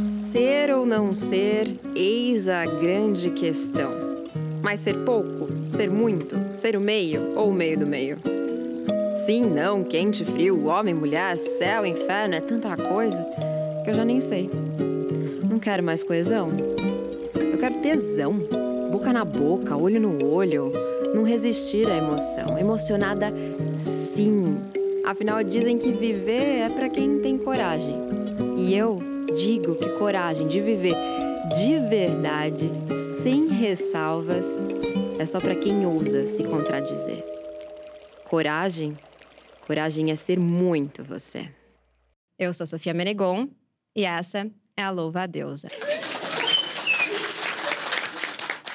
Ser ou não ser, eis a grande questão. Mas ser pouco, ser muito, ser o meio ou o meio do meio? Sim, não, quente, frio, homem, mulher, céu, inferno, é tanta coisa que eu já nem sei. Não quero mais coesão. Eu quero tesão. Boca na boca, olho no olho. Não resistir à emoção. Emocionada, sim. Afinal, dizem que viver é para quem tem coragem. E eu digo que coragem de viver de verdade, sem ressalvas, é só para quem ousa se contradizer. Coragem, coragem é ser muito você. Eu sou Sofia Menegon e essa é a Louva a Deusa.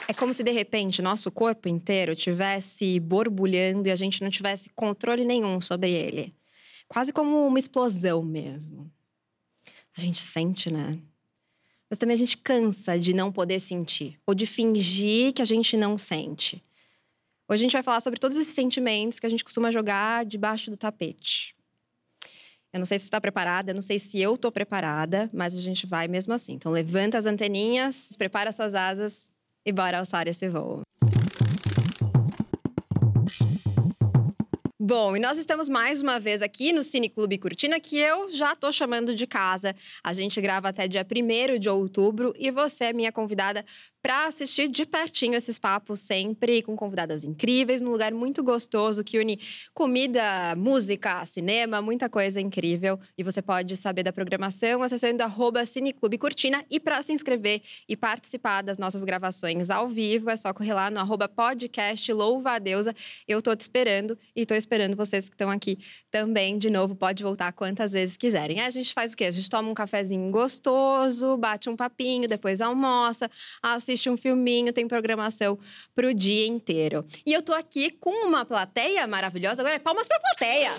É como se de repente nosso corpo inteiro tivesse borbulhando e a gente não tivesse controle nenhum sobre ele. Quase como uma explosão mesmo. A gente sente, né? Mas também a gente cansa de não poder sentir ou de fingir que a gente não sente. Hoje a gente vai falar sobre todos esses sentimentos que a gente costuma jogar debaixo do tapete. Eu não sei se está preparada, eu não sei se eu estou preparada, mas a gente vai mesmo assim. Então levanta as anteninhas, prepara suas asas e bora alçar esse voo. Bom, e nós estamos mais uma vez aqui no Cine Clube Cortina, que eu já tô chamando de casa. A gente grava até dia 1 de outubro e você é minha convidada para assistir de pertinho esses papos, sempre com convidadas incríveis, num lugar muito gostoso que une comida, música, cinema, muita coisa incrível. E você pode saber da programação acessando arroba Cineclube Cortina. E para se inscrever e participar das nossas gravações ao vivo, é só correr lá no arroba podcast Louva a Deusa. Eu tô te esperando e tô esperando vocês que estão aqui também. De novo, pode voltar quantas vezes quiserem. A gente faz o quê? A gente toma um cafezinho gostoso, bate um papinho, depois almoça, assiste um filminho, tem programação pro dia inteiro. E eu tô aqui com uma plateia maravilhosa. Agora é palmas pra plateia!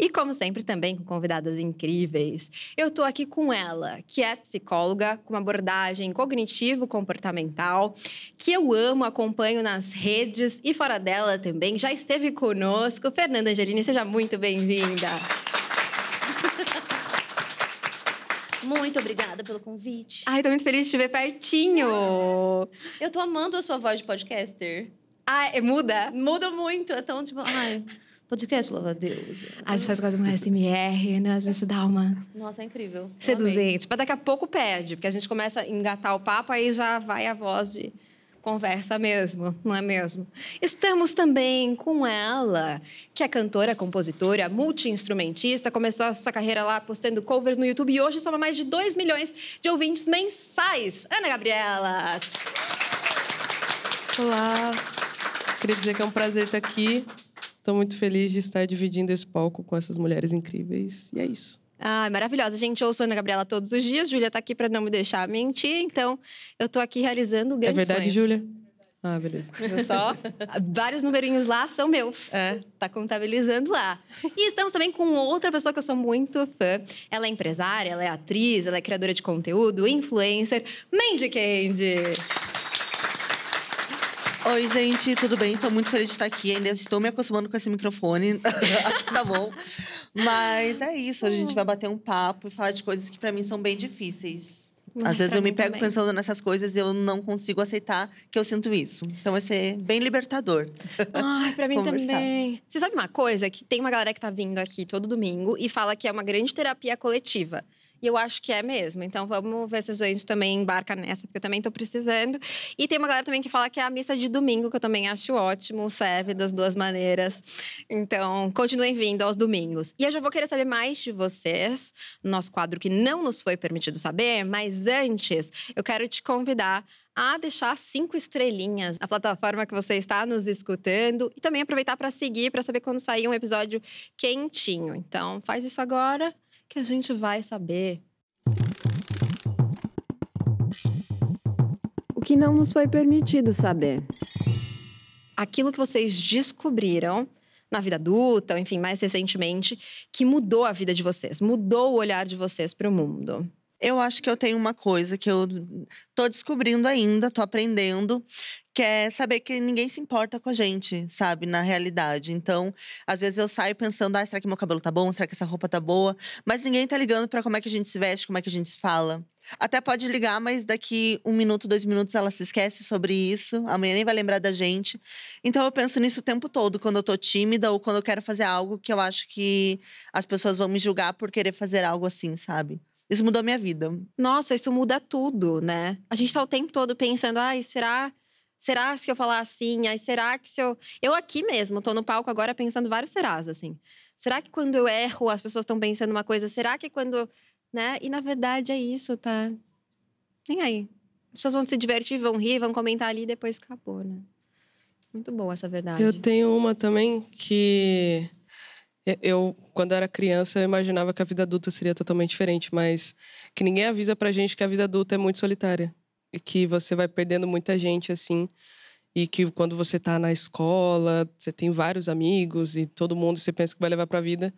E como sempre, também com convidadas incríveis. Eu tô aqui com ela, que é psicóloga, com uma abordagem cognitivo-comportamental, que eu amo, acompanho nas redes e fora dela também. Já esteve conosco. Fernanda Angelini, seja muito bem-vinda. Muito obrigada pelo convite. Ai, tô muito feliz de te ver pertinho. Eu tô amando a sua voz de podcaster. Ah, é, muda? Muda muito. É tão tipo, ai, podcast, louva a Deus. A gente faz quase um SMR, né? A gente dá uma. Nossa, é incrível. Seduzente. Mas daqui a pouco perde, porque a gente começa a engatar o papo, aí já vai a voz de conversa mesmo, não é mesmo? Estamos também com ela, que é cantora, compositora, multi-instrumentista, começou a sua carreira lá postando covers no YouTube e hoje soma mais de 2 milhões de ouvintes mensais. Ana Gabriela! Olá! Queria dizer que é um prazer estar aqui. Estou muito feliz de estar dividindo esse palco com essas mulheres incríveis. E é isso. Ah, maravilhosa. Gente, eu sou Ana Gabriela todos os dias. Júlia tá aqui para não me deixar mentir. Então, eu tô aqui realizando grandes É verdade, sonhos. Júlia? Ah, beleza. Viu só? Vários numerinhos lá são meus. É. Tá contabilizando lá. E estamos também com outra pessoa que eu sou muito fã. Ela é empresária, ela é atriz, ela é criadora de conteúdo, influencer. Mandy Candy! Oi, gente, tudo bem? Tô muito feliz de estar aqui. Ainda estou me acostumando com esse microfone. Acho que tá bom. Mas é isso. Hoje a gente vai bater um papo e falar de coisas que para mim são bem difíceis. Às vezes eu me pego também. pensando nessas coisas e eu não consigo aceitar que eu sinto isso. Então vai ser bem libertador. Ai, pra mim também. Você sabe uma coisa? Que tem uma galera que tá vindo aqui todo domingo e fala que é uma grande terapia coletiva. E eu acho que é mesmo. Então vamos ver se a gente também embarca nessa, porque eu também tô precisando. E tem uma galera também que fala que é a missa de domingo, que eu também acho ótimo, serve das duas maneiras. Então, continuem vindo aos domingos. E eu já vou querer saber mais de vocês, no nosso quadro que não nos foi permitido saber, mas antes, eu quero te convidar a deixar cinco estrelinhas na plataforma que você está nos escutando e também aproveitar para seguir para saber quando sair um episódio quentinho. Então, faz isso agora que a gente vai saber. O que não nos foi permitido saber. Aquilo que vocês descobriram na vida adulta, ou enfim, mais recentemente, que mudou a vida de vocês, mudou o olhar de vocês para o mundo. Eu acho que eu tenho uma coisa que eu tô descobrindo ainda, tô aprendendo, que é saber que ninguém se importa com a gente, sabe, na realidade. Então, às vezes eu saio pensando, ah, será que meu cabelo tá bom? Será que essa roupa tá boa? Mas ninguém tá ligando para como é que a gente se veste, como é que a gente se fala. Até pode ligar, mas daqui um minuto, dois minutos ela se esquece sobre isso. Amanhã nem vai lembrar da gente. Então eu penso nisso o tempo todo, quando eu tô tímida ou quando eu quero fazer algo que eu acho que as pessoas vão me julgar por querer fazer algo assim, sabe? Isso mudou minha vida. Nossa, isso muda tudo, né? A gente tá o tempo todo pensando, ai, será Será que se eu falar assim? Aí será que se eu. Eu aqui mesmo, tô no palco agora pensando vários serás, assim. Será que quando eu erro, as pessoas estão pensando uma coisa? Será que quando. Né? E na verdade é isso, tá? Nem aí. As pessoas vão se divertir, vão rir, vão comentar ali e depois acabou, né? Muito boa essa verdade. Eu tenho uma também que. Eu, quando era criança, eu imaginava que a vida adulta seria totalmente diferente, mas que ninguém avisa pra gente que a vida adulta é muito solitária que você vai perdendo muita gente assim e que quando você está na escola, você tem vários amigos e todo mundo você pensa que vai levar para a vida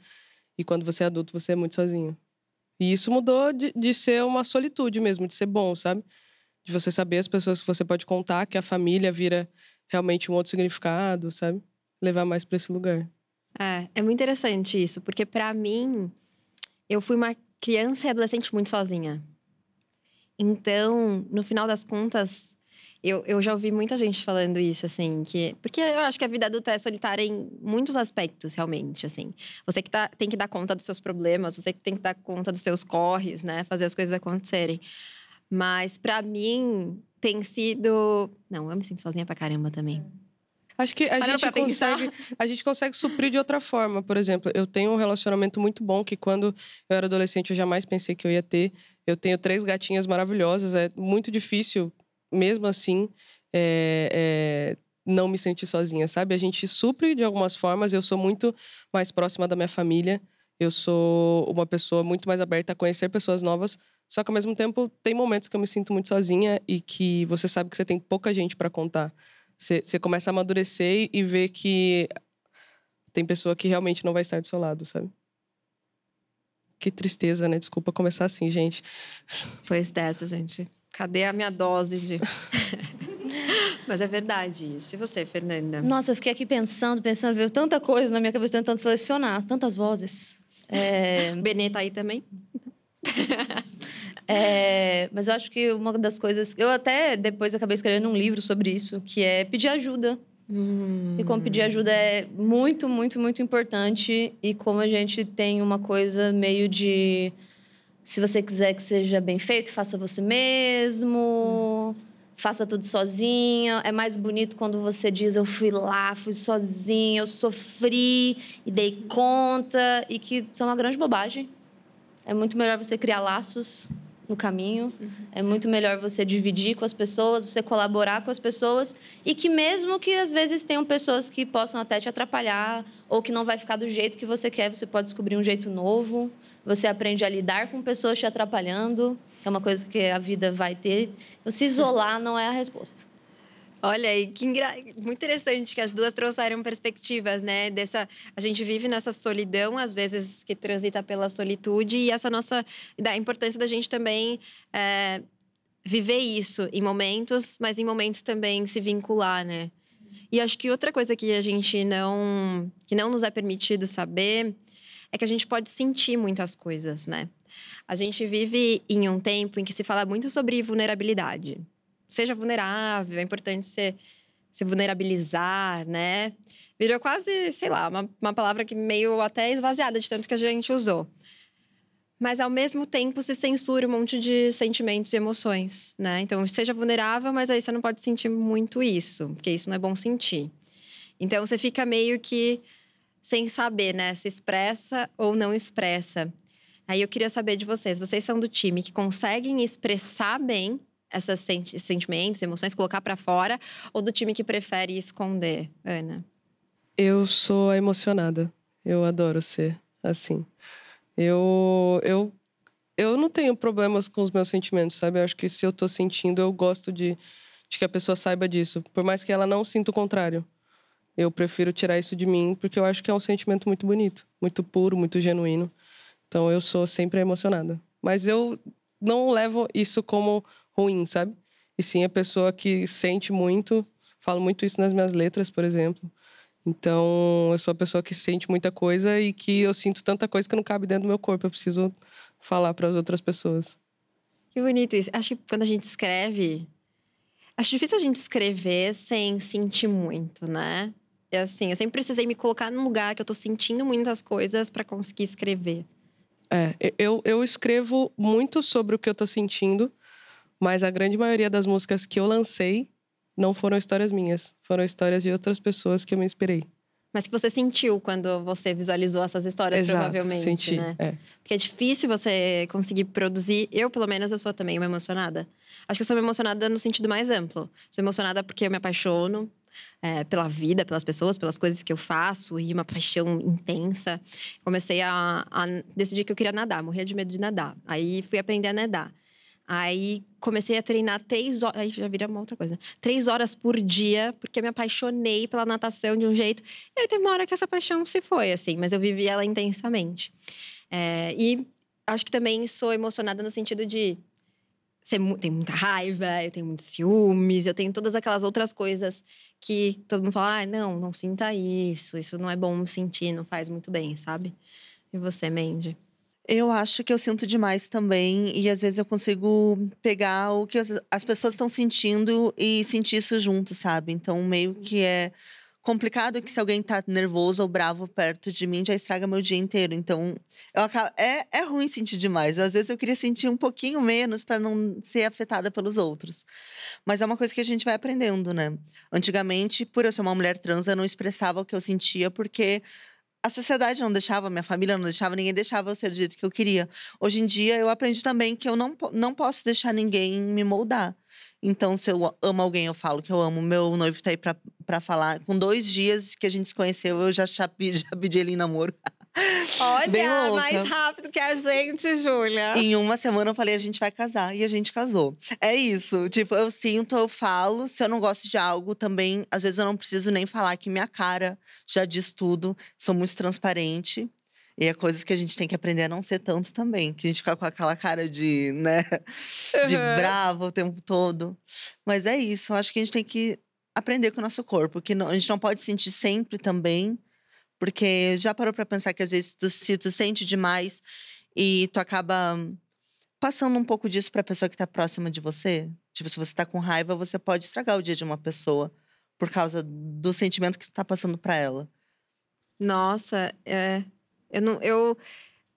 e quando você é adulto você é muito sozinho. E isso mudou de, de ser uma solitude mesmo, de ser bom, sabe? De você saber as pessoas que você pode contar, que a família vira realmente um outro significado, sabe? Levar mais para esse lugar. É, é muito interessante isso, porque para mim eu fui uma criança e adolescente muito sozinha. Então, no final das contas, eu, eu já ouvi muita gente falando isso, assim, que. Porque eu acho que a vida adulta é solitária em muitos aspectos, realmente, assim. Você que tá, tem que dar conta dos seus problemas, você que tem que dar conta dos seus corres, né? Fazer as coisas acontecerem. Mas, para mim, tem sido. Não, eu me sinto sozinha pra caramba também. Acho que a gente, consegue, a gente consegue suprir de outra forma. Por exemplo, eu tenho um relacionamento muito bom que quando eu era adolescente eu jamais pensei que eu ia ter. Eu tenho três gatinhas maravilhosas. É muito difícil, mesmo assim, é, é, não me sentir sozinha, sabe? A gente supre de algumas formas. Eu sou muito mais próxima da minha família. Eu sou uma pessoa muito mais aberta a conhecer pessoas novas. Só que ao mesmo tempo tem momentos que eu me sinto muito sozinha e que você sabe que você tem pouca gente para contar. Você, começa a amadurecer e ver que tem pessoa que realmente não vai estar do seu lado, sabe? Que tristeza, né? Desculpa começar assim, gente. Pois dessa, gente. Cadê a minha dose de. Mas é verdade isso. E você, Fernanda? Nossa, eu fiquei aqui pensando, pensando, veio tanta coisa na minha cabeça, tentando selecionar, tantas vozes. É... Benê tá aí também? É, mas eu acho que uma das coisas. Eu até depois acabei escrevendo um livro sobre isso, que é pedir ajuda. Hum. E como pedir ajuda é muito, muito, muito importante. E como a gente tem uma coisa meio de. Se você quiser que seja bem feito, faça você mesmo. Hum. Faça tudo sozinha. É mais bonito quando você diz: Eu fui lá, fui sozinha, eu sofri e dei conta. E que são uma grande bobagem. É muito melhor você criar laços no caminho. Uhum. É muito melhor você dividir com as pessoas, você colaborar com as pessoas e que mesmo que às vezes tenham pessoas que possam até te atrapalhar ou que não vai ficar do jeito que você quer, você pode descobrir um jeito novo. Você aprende a lidar com pessoas te atrapalhando, que é uma coisa que a vida vai ter. Então, se isolar não é a resposta. Olha aí, que engra... muito interessante que as duas trouxeram perspectivas, né? Dessa, a gente vive nessa solidão, às vezes que transita pela solitude e essa nossa da importância da gente também é, viver isso em momentos, mas em momentos também se vincular, né? E acho que outra coisa que a gente não que não nos é permitido saber é que a gente pode sentir muitas coisas, né? A gente vive em um tempo em que se fala muito sobre vulnerabilidade seja vulnerável, é importante ser, se vulnerabilizar, né? Virou quase, sei lá, uma, uma palavra que meio até esvaziada de tanto que a gente usou. Mas ao mesmo tempo se censura um monte de sentimentos e emoções, né? Então, seja vulnerável, mas aí você não pode sentir muito isso, porque isso não é bom sentir. Então, você fica meio que sem saber, né? Se expressa ou não expressa. Aí eu queria saber de vocês. Vocês são do time que conseguem expressar bem esses sentimentos, emoções, colocar para fora, ou do time que prefere esconder, Ana? Eu sou emocionada. Eu adoro ser assim. Eu, eu, eu não tenho problemas com os meus sentimentos, sabe? Eu acho que se eu tô sentindo, eu gosto de, de que a pessoa saiba disso. Por mais que ela não sinta o contrário. Eu prefiro tirar isso de mim, porque eu acho que é um sentimento muito bonito, muito puro, muito genuíno. Então eu sou sempre emocionada. Mas eu não levo isso como ruim, sabe? E sim a pessoa que sente muito Falo muito isso nas minhas letras, por exemplo. Então, eu sou a pessoa que sente muita coisa e que eu sinto tanta coisa que não cabe dentro do meu corpo. Eu preciso falar para as outras pessoas. Que bonito isso. Acho que quando a gente escreve, acho difícil a gente escrever sem sentir muito, né? É assim, eu sempre precisei me colocar num lugar que eu tô sentindo muitas coisas para conseguir escrever. É, eu, eu escrevo muito sobre o que eu tô sentindo, mas a grande maioria das músicas que eu lancei não foram histórias minhas, foram histórias de outras pessoas que eu me inspirei. Mas que você sentiu quando você visualizou essas histórias, Exato, provavelmente, senti, né? É. Porque é difícil você conseguir produzir. Eu, pelo menos, eu sou também uma emocionada. Acho que eu sou uma emocionada no sentido mais amplo. Sou emocionada porque eu me apaixono é, pela vida, pelas pessoas, pelas coisas que eu faço e uma paixão intensa. Comecei a, a decidir que eu queria nadar, morria de medo de nadar. Aí fui aprender a nadar. Aí comecei a treinar três horas. Aí já vira uma outra coisa. Três horas por dia, porque me apaixonei pela natação de um jeito. E aí teve uma hora que essa paixão se foi, assim, mas eu vivi ela intensamente. É, e acho que também sou emocionada no sentido de. Ser, tem muita raiva, eu tenho muitos ciúmes, eu tenho todas aquelas outras coisas que todo mundo fala: ah, não, não sinta isso, isso não é bom sentir, não faz muito bem, sabe? E você, Mandy? Eu acho que eu sinto demais também, e às vezes eu consigo pegar o que as, as pessoas estão sentindo e sentir isso junto, sabe? Então, meio que é complicado que se alguém tá nervoso ou bravo perto de mim, já estraga meu dia inteiro. Então, eu acabo, é, é ruim sentir demais. Às vezes eu queria sentir um pouquinho menos para não ser afetada pelos outros. Mas é uma coisa que a gente vai aprendendo, né? Antigamente, por eu ser uma mulher trans, eu não expressava o que eu sentia porque a sociedade não deixava, minha família não deixava, ninguém deixava eu ser do jeito que eu queria. Hoje em dia, eu aprendi também que eu não, não posso deixar ninguém me moldar. Então, se eu amo alguém, eu falo que eu amo. Meu noivo tá aí pra, pra falar. Com dois dias que a gente se conheceu, eu já, já, pedi ele em namoro. Olha, mais rápido que a gente, Júlia. Em uma semana eu falei, a gente vai casar. E a gente casou. É isso. Tipo, eu sinto, eu falo. Se eu não gosto de algo, também, às vezes eu não preciso nem falar que minha cara já diz tudo. Sou muito transparente. E é coisas que a gente tem que aprender a não ser tanto também. Que a gente fica com aquela cara de, né? De uhum. bravo o tempo todo. Mas é isso. Eu acho que a gente tem que aprender com o nosso corpo. Que a gente não pode sentir sempre também porque já parou para pensar que às vezes tu, se tu sente demais e tu acaba passando um pouco disso para a pessoa que tá próxima de você? Tipo, se você tá com raiva, você pode estragar o dia de uma pessoa por causa do sentimento que tu tá passando para ela. Nossa, é. Eu não. Eu.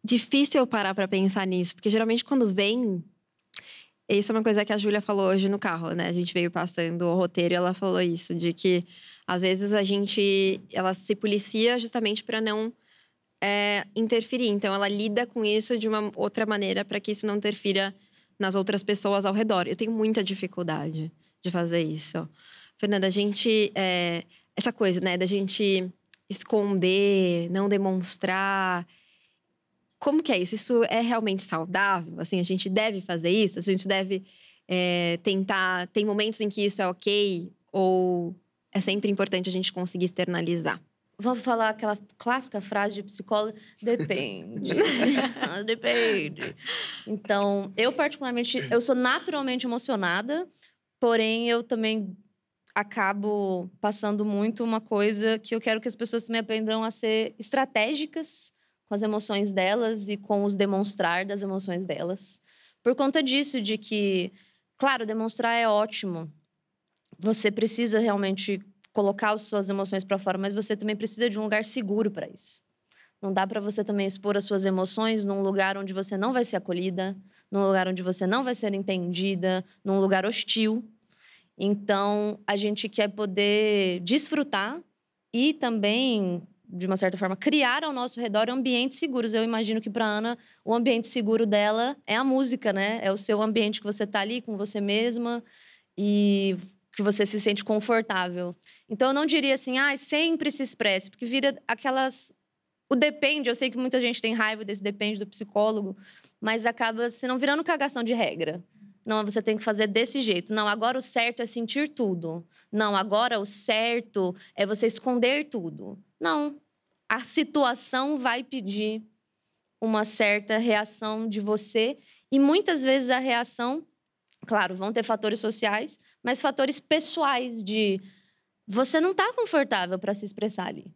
Difícil eu parar para pensar nisso, porque geralmente quando vem. Isso é uma coisa que a Júlia falou hoje no carro, né? A gente veio passando o roteiro e ela falou isso, de que às vezes a gente, ela se policia justamente para não é, interferir. Então, ela lida com isso de uma outra maneira para que isso não interfira nas outras pessoas ao redor. Eu tenho muita dificuldade de fazer isso. Fernanda, a gente. É, essa coisa, né, da gente esconder, não demonstrar. Como que é isso? Isso é realmente saudável? Assim, a gente deve fazer isso? A gente deve é, tentar. Tem momentos em que isso é ok? Ou é sempre importante a gente conseguir externalizar. Vamos falar aquela clássica frase de psicóloga: depende. depende. Então, eu particularmente, eu sou naturalmente emocionada, porém eu também acabo passando muito uma coisa que eu quero que as pessoas também aprendam a ser estratégicas com as emoções delas e com os demonstrar das emoções delas. Por conta disso, de que, claro, demonstrar é ótimo, você precisa realmente colocar as suas emoções para fora, mas você também precisa de um lugar seguro para isso. Não dá para você também expor as suas emoções num lugar onde você não vai ser acolhida, num lugar onde você não vai ser entendida, num lugar hostil. Então, a gente quer poder desfrutar e também, de uma certa forma, criar ao nosso redor ambientes seguros. Eu imagino que para Ana, o ambiente seguro dela é a música, né? É o seu ambiente que você está ali com você mesma e que você se sente confortável. Então eu não diria assim, ah, sempre se expresse, porque vira aquelas o depende, eu sei que muita gente tem raiva desse depende do psicólogo, mas acaba se não virando cagação de regra. Não, você tem que fazer desse jeito. Não, agora o certo é sentir tudo. Não, agora o certo é você esconder tudo. Não. A situação vai pedir uma certa reação de você e muitas vezes a reação Claro, vão ter fatores sociais, mas fatores pessoais de você não tá confortável para se expressar ali.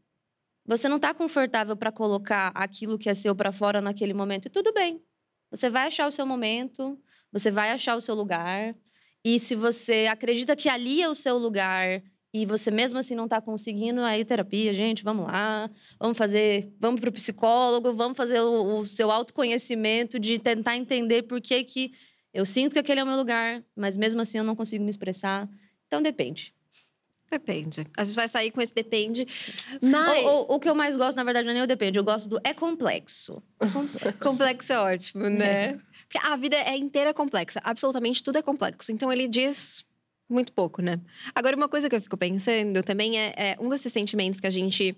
Você não tá confortável para colocar aquilo que é seu para fora naquele momento. E tudo bem. Você vai achar o seu momento, você vai achar o seu lugar. E se você acredita que ali é o seu lugar e você mesmo assim não está conseguindo, aí terapia, gente, vamos lá, vamos fazer, vamos para o psicólogo, vamos fazer o, o, seu autoconhecimento de tentar entender por que que eu sinto que aquele é o meu lugar, mas mesmo assim eu não consigo me expressar. Então depende. Depende. A gente vai sair com esse depende. Mas... O, o, o que eu mais gosto, na verdade, não é nem o depende. Eu gosto do é complexo. É complexo. complexo é ótimo, né? É. Porque a vida é inteira complexa. Absolutamente tudo é complexo. Então ele diz muito pouco, né? Agora, uma coisa que eu fico pensando também é, é um desses sentimentos que a gente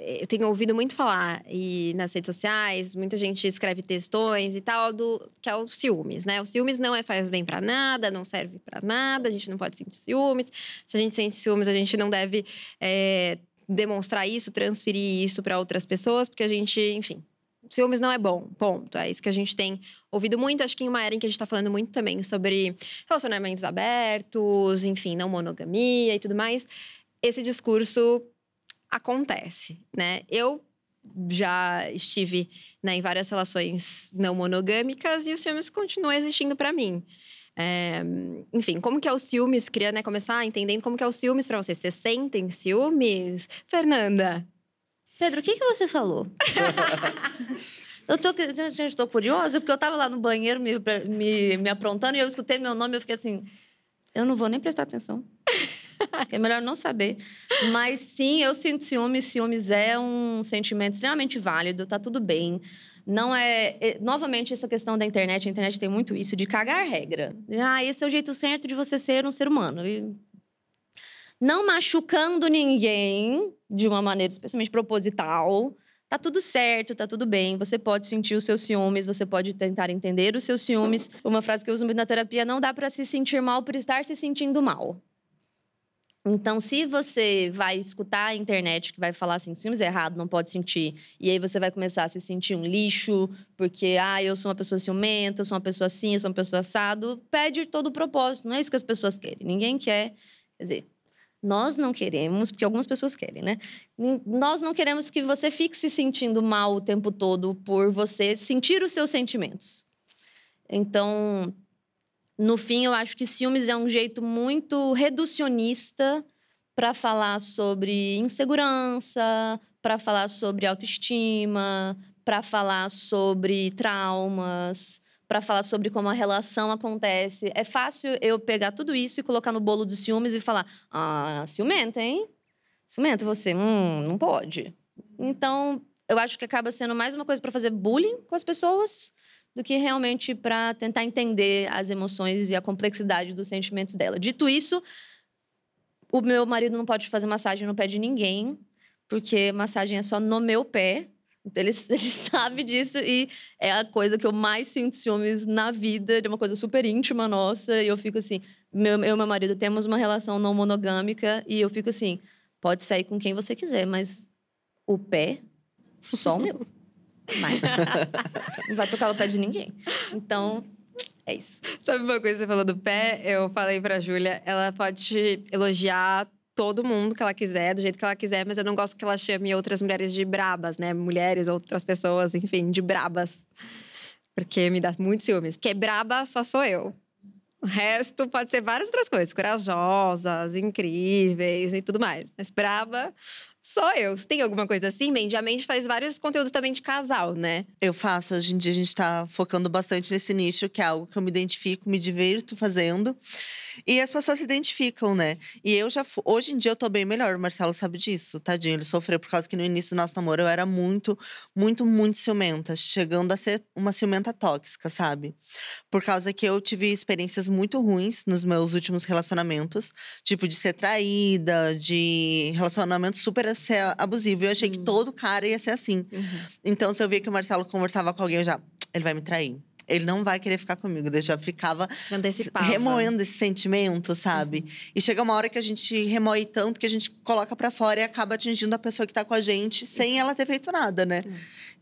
eu tenho ouvido muito falar e nas redes sociais, muita gente escreve textões e tal do que é o ciúmes, né? O ciúmes não é faz bem para nada, não serve para nada, a gente não pode sentir ciúmes. Se a gente sente ciúmes, a gente não deve é, demonstrar isso, transferir isso para outras pessoas, porque a gente, enfim, ciúmes não é bom, ponto. É isso que a gente tem ouvido muito. Acho que em uma era em que a gente está falando muito também sobre relacionamentos abertos, enfim, não monogamia e tudo mais. Esse discurso acontece, né? Eu já estive né, em várias relações não monogâmicas e os ciúmes continuam existindo para mim. É, enfim, como que é o ciúmes? Queria né, começar entendendo como que é o ciúmes para você. Você sentem ciúmes? Fernanda? Pedro, o que, que você falou? eu tô, gente, tô curiosa, porque eu tava lá no banheiro me, me, me aprontando e eu escutei meu nome e eu fiquei assim... Eu não vou nem prestar atenção. é melhor não saber. Mas sim, eu sinto ciúmes. Ciúmes é um sentimento extremamente válido, tá tudo bem. Não é, é. Novamente, essa questão da internet, a internet tem muito isso de cagar regra. Ah, esse é o jeito certo de você ser um ser humano. E não machucando ninguém de uma maneira especialmente proposital. Tá tudo certo, tá tudo bem. Você pode sentir os seus ciúmes, você pode tentar entender os seus ciúmes. Uma frase que eu uso muito na terapia: não dá para se sentir mal por estar se sentindo mal. Então, se você vai escutar a internet que vai falar assim, ciúmes é errado, não pode sentir, e aí você vai começar a se sentir um lixo, porque, ah, eu sou uma pessoa ciumenta, eu sou uma pessoa assim, eu sou uma pessoa assado, perde todo o propósito. Não é isso que as pessoas querem. Ninguém quer. Quer dizer, nós não queremos, porque algumas pessoas querem, né? Nós não queremos que você fique se sentindo mal o tempo todo por você sentir os seus sentimentos. Então, no fim, eu acho que ciúmes é um jeito muito reducionista para falar sobre insegurança, para falar sobre autoestima, para falar sobre traumas, para falar sobre como a relação acontece. É fácil eu pegar tudo isso e colocar no bolo de ciúmes e falar: ah, ciumenta, hein? Ciumenta você, hum, não pode. Então, eu acho que acaba sendo mais uma coisa para fazer bullying com as pessoas do que realmente para tentar entender as emoções e a complexidade dos sentimentos dela. Dito isso, o meu marido não pode fazer massagem no pé de ninguém, porque massagem é só no meu pé. Então, ele, ele sabe disso e é a coisa que eu mais sinto ciúmes na vida, de uma coisa super íntima nossa. E eu fico assim: meu, eu e meu marido temos uma relação não monogâmica e eu fico assim: pode sair com quem você quiser, mas o pé, só o meu. Mas não vai tocar o pé de ninguém. Então, é isso. Sabe uma coisa que você falou do pé? Eu falei pra Júlia, ela pode elogiar todo mundo que ela quiser, do jeito que ela quiser, mas eu não gosto que ela chame outras mulheres de brabas, né? Mulheres, outras pessoas, enfim, de brabas. Porque me dá muito ciúmes. Porque braba só sou eu. O resto pode ser várias outras coisas, corajosas, incríveis e tudo mais. Mas braba só eu. Você tem alguma coisa assim, Mandy? A Mandy faz vários conteúdos também de casal, né? Eu faço. Hoje em dia a gente tá focando bastante nesse nicho, que é algo que eu me identifico, me divirto fazendo. E as pessoas se identificam, né? E eu já. Hoje em dia eu tô bem melhor. O Marcelo sabe disso, tadinho. Ele sofreu por causa que no início do nosso namoro eu era muito, muito, muito ciumenta. Chegando a ser uma ciumenta tóxica, sabe? Por causa que eu tive experiências muito ruins nos meus últimos relacionamentos. Tipo, de ser traída, de relacionamento super ser abusivo. Eu achei que todo cara ia ser assim. Uhum. Então, se eu via que o Marcelo conversava com alguém, eu já. Ele vai me trair ele não vai querer ficar comigo. Eu já ficava remoendo esse sentimento, sabe? Uhum. E chega uma hora que a gente remoe tanto que a gente coloca para fora e acaba atingindo a pessoa que tá com a gente sem ela ter feito nada, né? Uhum.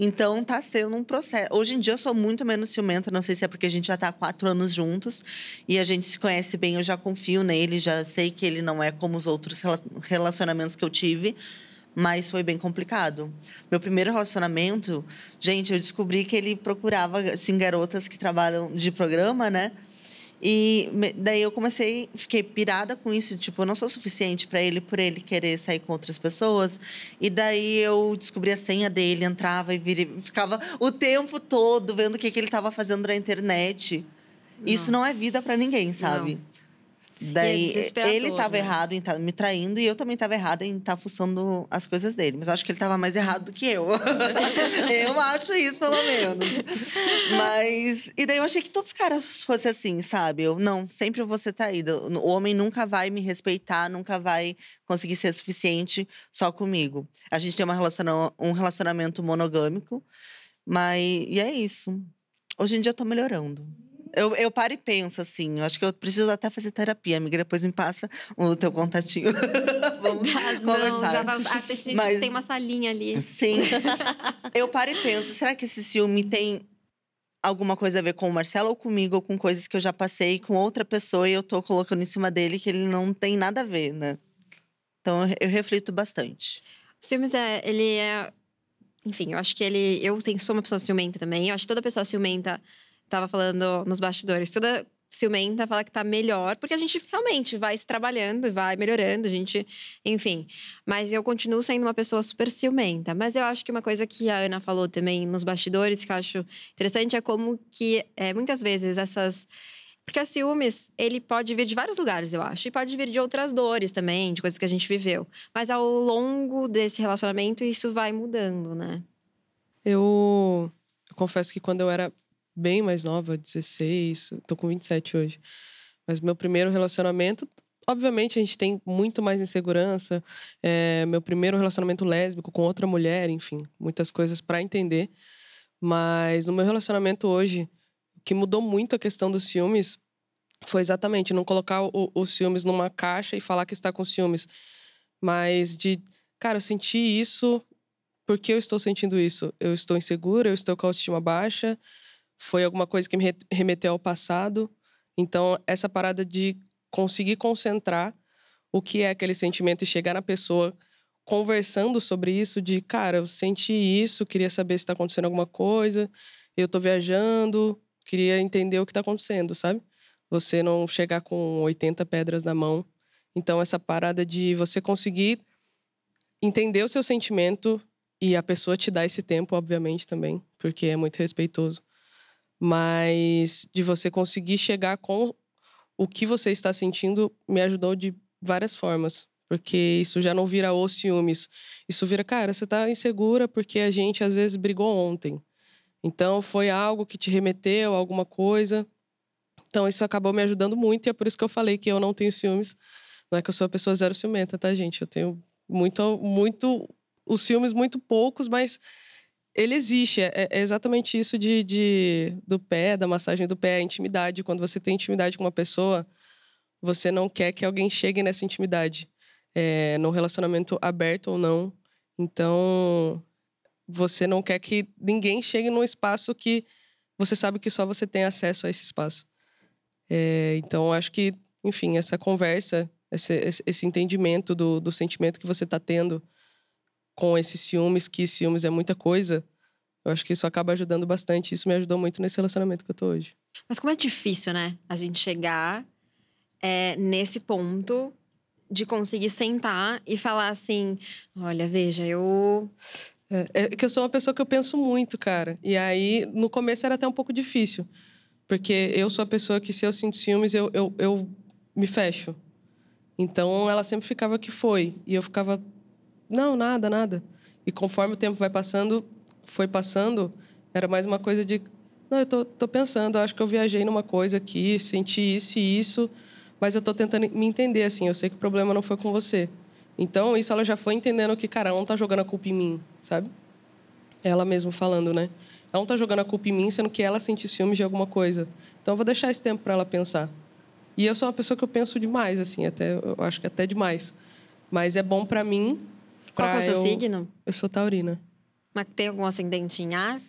Então tá sendo um processo. Hoje em dia eu sou muito menos ciumenta, não sei se é porque a gente já tá há quatro anos juntos e a gente se conhece bem, eu já confio nele, já sei que ele não é como os outros relacionamentos que eu tive mas foi bem complicado. Meu primeiro relacionamento, gente, eu descobri que ele procurava assim garotas que trabalham de programa, né? E daí eu comecei, fiquei pirada com isso, tipo, eu não sou suficiente para ele por ele querer sair com outras pessoas. E daí eu descobri a senha dele, entrava e vira, ficava o tempo todo vendo o que, que ele estava fazendo na internet. Nossa. Isso não é vida para ninguém, sabe? Não. Daí é ele estava né? errado em estar tá me traindo e eu também estava errada em estar tá fuçando as coisas dele. Mas eu acho que ele estava mais errado do que eu. eu acho isso, pelo menos. Mas. E daí eu achei que todos os caras fossem assim, sabe? Eu não, sempre eu vou ser traída. O homem nunca vai me respeitar, nunca vai conseguir ser suficiente só comigo. A gente tem uma relaciona um relacionamento monogâmico, mas. E é isso. Hoje em dia eu tô melhorando. Eu, eu paro e penso, assim. Eu acho que eu preciso até fazer terapia, amiga. Depois me passa o teu contatinho. Vamos As conversar. já vai, ah, tem, Mas, tem uma salinha ali. Sim. eu paro e penso, será que esse ciúme tem alguma coisa a ver com o Marcelo ou comigo, ou com coisas que eu já passei com outra pessoa e eu tô colocando em cima dele que ele não tem nada a ver, né? Então eu, eu reflito bastante. O ciúmes é, ele é. Enfim, eu acho que ele. Eu sou uma pessoa ciumenta também. Eu acho que toda pessoa ciumenta tava falando nos bastidores, toda ciumenta fala que tá melhor, porque a gente realmente vai se trabalhando vai melhorando, a gente, enfim. Mas eu continuo sendo uma pessoa super ciumenta. Mas eu acho que uma coisa que a Ana falou também nos bastidores, que eu acho interessante, é como que é, muitas vezes essas. Porque a ciúmes, ele pode vir de vários lugares, eu acho. E pode vir de outras dores também, de coisas que a gente viveu. Mas ao longo desse relacionamento, isso vai mudando, né? Eu, eu confesso que quando eu era bem mais nova, 16, tô com 27 hoje. Mas meu primeiro relacionamento, obviamente a gente tem muito mais insegurança. É, meu primeiro relacionamento lésbico com outra mulher, enfim, muitas coisas para entender. Mas no meu relacionamento hoje, o que mudou muito a questão dos ciúmes foi exatamente não colocar o, os ciúmes numa caixa e falar que está com ciúmes, mas de, cara, eu senti isso porque eu estou sentindo isso. Eu estou insegura, eu estou com a autoestima baixa, foi alguma coisa que me remeteu ao passado. Então, essa parada de conseguir concentrar o que é aquele sentimento e chegar na pessoa conversando sobre isso, de cara, eu senti isso, queria saber se está acontecendo alguma coisa, eu estou viajando, queria entender o que está acontecendo, sabe? Você não chegar com 80 pedras na mão. Então, essa parada de você conseguir entender o seu sentimento e a pessoa te dar esse tempo, obviamente, também, porque é muito respeitoso mas de você conseguir chegar com o que você está sentindo me ajudou de várias formas. Porque isso já não vira os ciúmes. Isso vira, cara, você está insegura porque a gente às vezes brigou ontem. Então foi algo que te remeteu a alguma coisa. Então isso acabou me ajudando muito e é por isso que eu falei que eu não tenho ciúmes. Não é que eu sou uma pessoa zero ciumenta, tá, gente? Eu tenho muito, muito, os ciúmes muito poucos, mas ele existe. É, é, exatamente isso de, de, do pé, da massagem do pé, a intimidade. Quando você tem intimidade com uma pessoa, você não quer que alguém chegue nessa intimidade. É, no relacionamento aberto ou não. Então, você não quer que ninguém chegue num espaço que você sabe que só você tem acesso a esse espaço. É, então, acho que, enfim, essa conversa, esse, esse entendimento do, do sentimento que você está tendo com esses ciúmes, que ciúmes é muita coisa, eu acho que isso acaba ajudando bastante. Isso me ajudou muito nesse relacionamento que eu tô hoje. Mas como é difícil, né? A gente chegar é, nesse ponto de conseguir sentar e falar assim: olha, veja, eu. É, é, que eu sou uma pessoa que eu penso muito, cara. E aí, no começo era até um pouco difícil. Porque eu sou a pessoa que, se eu sinto ciúmes, eu, eu, eu me fecho. Então, ela sempre ficava que foi. E eu ficava, não, nada, nada. E conforme o tempo vai passando, foi passando, era mais uma coisa de. Não, eu tô, tô pensando, acho que eu viajei numa coisa aqui, senti isso e isso, mas eu tô tentando me entender, assim. Eu sei que o problema não foi com você. Então, isso ela já foi entendendo que, cara, ela não tá jogando a culpa em mim, sabe? Ela mesma falando, né? Ela não tá jogando a culpa em mim, sendo que ela sente ciúmes de alguma coisa. Então eu vou deixar esse tempo para ela pensar. E eu sou uma pessoa que eu penso demais, assim, até eu acho que até demais. Mas é bom para mim. Qual é o seu eu... signo? Eu sou taurina. Mas tem algum ascendente em ar?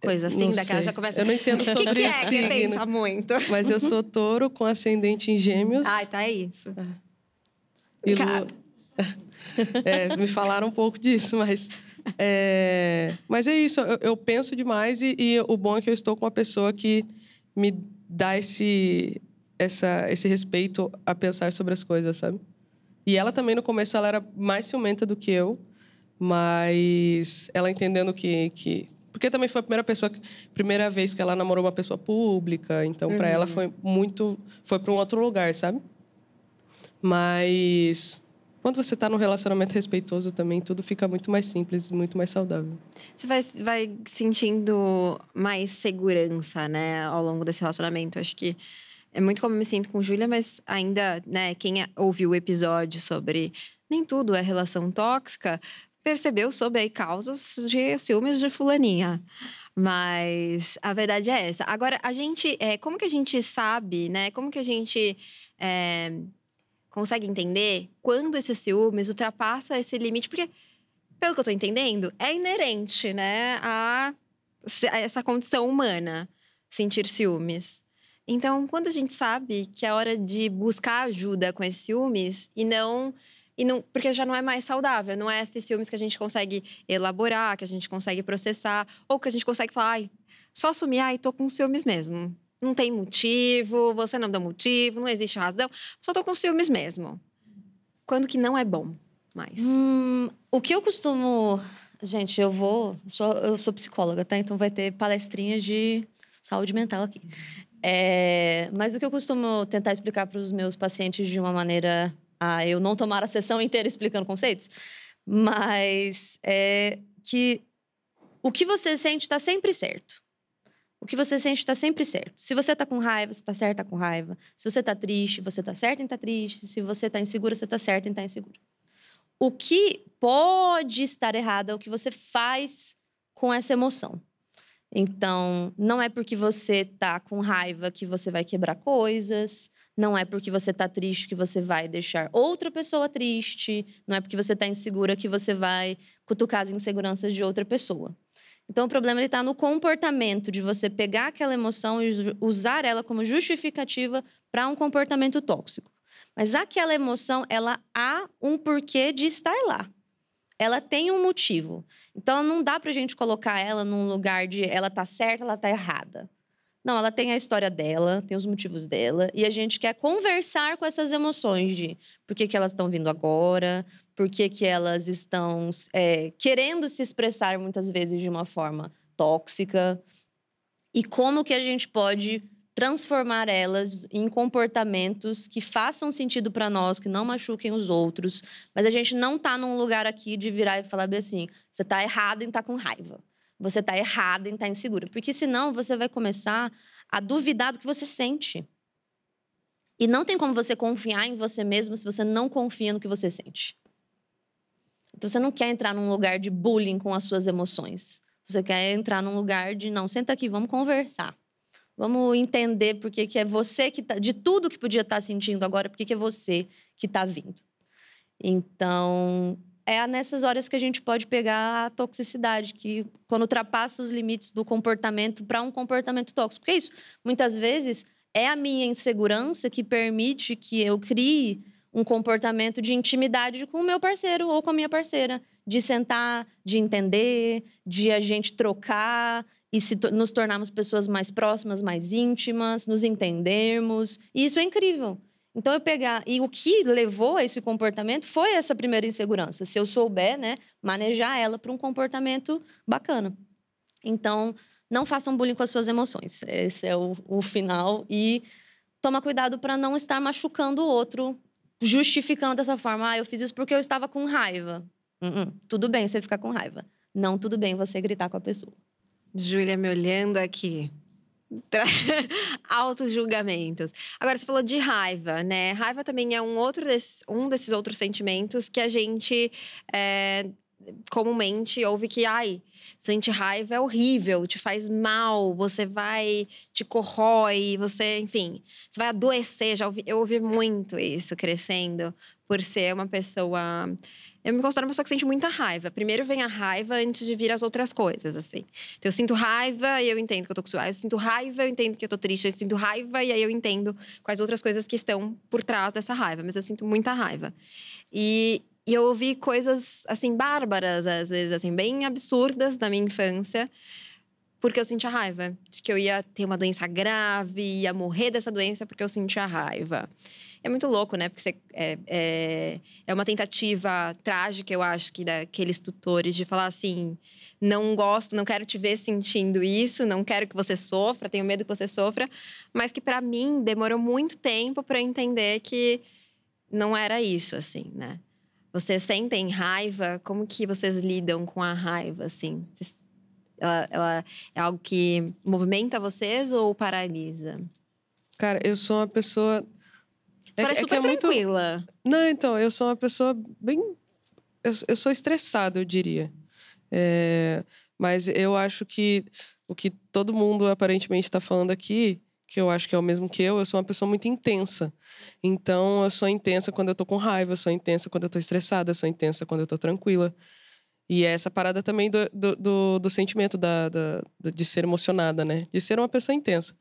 Coisa assim, Não daquela sei. já começa. Eu não entendo O que, sobre que é que signo. pensa muito? Mas eu sou touro com ascendente em gêmeos. Ai, tá é isso. lu- Obrigada. É, me falaram um pouco disso, mas. É, mas é isso, eu, eu penso demais e, e o bom é que eu estou com uma pessoa que me dá esse, essa, esse respeito a pensar sobre as coisas, sabe? E ela também, no começo, ela era mais ciumenta do que eu, mas ela entendendo que. que porque também foi a primeira pessoa, que- primeira vez que ela namorou uma pessoa pública, então para ela foi muito, foi para um outro lugar, sabe? Mas quando você está num relacionamento respeitoso também, tudo fica muito mais simples, muito mais saudável. Você vai, vai sentindo mais segurança, né, ao longo desse relacionamento. Acho que é muito como eu me sinto com Júlia, mas ainda, né, quem ouviu o episódio sobre nem tudo é relação tóxica, percebeu sobre aí causas de ciúmes de fulaninha. Mas a verdade é essa. Agora, a gente, é, como que a gente sabe, né? Como que a gente é, consegue entender quando esse ciúmes ultrapassa esse limite? Porque pelo que eu tô entendendo, é inerente, né, a essa condição humana, sentir ciúmes. Então, quando a gente sabe que é hora de buscar ajuda com esses ciúmes e não e não, porque já não é mais saudável, não é esses ciúmes que a gente consegue elaborar, que a gente consegue processar, ou que a gente consegue falar, ai, só assumir, ai, tô com ciúmes mesmo. Não tem motivo, você não deu motivo, não existe razão, só tô com ciúmes mesmo. Quando que não é bom mais? Hum, o que eu costumo. Gente, eu vou. sou- eu sou psicóloga, tá? Então vai ter palestrinhas de saúde mental aqui. É, mas o que eu costumo tentar explicar para os meus pacientes de uma maneira a eu não tomar a sessão inteira explicando conceitos, mas é que o que você sente está sempre certo. O que você sente está sempre certo. Se você está com raiva, você está certo, tá com raiva. Se você está triste, você está certo em estar triste. Se você está insegura, você está certo em estar insegura. O que pode estar errado é o que você faz com essa emoção. Então, não é porque você tá com raiva que você vai quebrar coisas, não é porque você tá triste que você vai deixar outra pessoa triste, não é porque você tá insegura que você vai cutucar as inseguranças de outra pessoa. Então, o problema ele tá no comportamento de você pegar aquela emoção e usar ela como justificativa para um comportamento tóxico. Mas aquela emoção, ela há um porquê de estar lá. Ela tem um motivo. Então não dá pra gente colocar ela num lugar de ela tá certa, ela tá errada. Não, ela tem a história dela, tem os motivos dela, e a gente quer conversar com essas emoções de por que, que elas estão vindo agora, por que, que elas estão é, querendo se expressar muitas vezes de uma forma tóxica, e como que a gente pode transformar elas em comportamentos que façam sentido para nós, que não machuquem os outros, mas a gente não tá num lugar aqui de virar e falar bem assim: você tá errado em estar com raiva. Você tá errado em estar insegura. Porque senão você vai começar a duvidar do que você sente. E não tem como você confiar em você mesmo se você não confia no que você sente. Então você não quer entrar num lugar de bullying com as suas emoções. Você quer entrar num lugar de não, senta aqui, vamos conversar. Vamos entender por que, é você que tá. De tudo que podia estar sentindo agora, por que, que é você que está vindo. Então, é nessas horas que a gente pode pegar a toxicidade, que quando ultrapassa os limites do comportamento para um comportamento tóxico. Porque é isso, muitas vezes, é a minha insegurança que permite que eu crie um comportamento de intimidade com o meu parceiro ou com a minha parceira. De sentar, de entender, de a gente trocar e se nos tornarmos pessoas mais próximas, mais íntimas, nos entendermos. E isso é incrível. Então, eu pegar. E o que levou a esse comportamento foi essa primeira insegurança. Se eu souber, né, manejar ela para um comportamento bacana. Então, não façam bullying com as suas emoções. Esse é o, o final. E toma cuidado para não estar machucando o outro, justificando dessa forma. Ah, eu fiz isso porque eu estava com raiva. Uh-uh. Tudo bem você ficar com raiva. Não tudo bem você gritar com a pessoa. Júlia me olhando aqui. Tra- Altos julgamentos. Agora, você falou de raiva, né? Raiva também é um outro desses, um desses outros sentimentos que a gente é, comumente ouve que, ai, sentir raiva é horrível, te faz mal, você vai, te corrói, você, enfim, você vai adoecer. Já ouvi, eu ouvi muito isso crescendo, por ser uma pessoa. Eu me considero uma pessoa que sente muita raiva. Primeiro vem a raiva antes de vir as outras coisas, assim. Então, eu sinto raiva e eu entendo que eu tô com suave. Eu sinto raiva, eu entendo que eu tô triste. Eu sinto raiva e aí eu entendo quais outras coisas que estão por trás dessa raiva. Mas eu sinto muita raiva. E, e eu ouvi coisas, assim, bárbaras, às vezes, assim, bem absurdas da minha infância. Porque eu sentia raiva. De que eu ia ter uma doença grave, ia morrer dessa doença porque eu sentia raiva. É muito louco, né? Porque você, é, é, é uma tentativa trágica, eu acho, que daqueles tutores de falar assim: não gosto, não quero te ver sentindo isso, não quero que você sofra, tenho medo que você sofra. Mas que para mim demorou muito tempo para entender que não era isso, assim, né? Vocês sentem raiva? Como que vocês lidam com a raiva, assim? Ela, ela é algo que movimenta vocês ou paralisa? Cara, eu sou uma pessoa é, parece é super é tranquila. Muito... Não, então, eu sou uma pessoa bem. Eu, eu sou estressada, eu diria. É... Mas eu acho que o que todo mundo aparentemente está falando aqui, que eu acho que é o mesmo que eu, eu sou uma pessoa muito intensa. Então, eu sou intensa quando eu tô com raiva, eu sou intensa quando eu tô estressada, eu sou intensa quando eu tô tranquila. E é essa parada também do, do, do, do sentimento da, da, de ser emocionada, né? De ser uma pessoa intensa.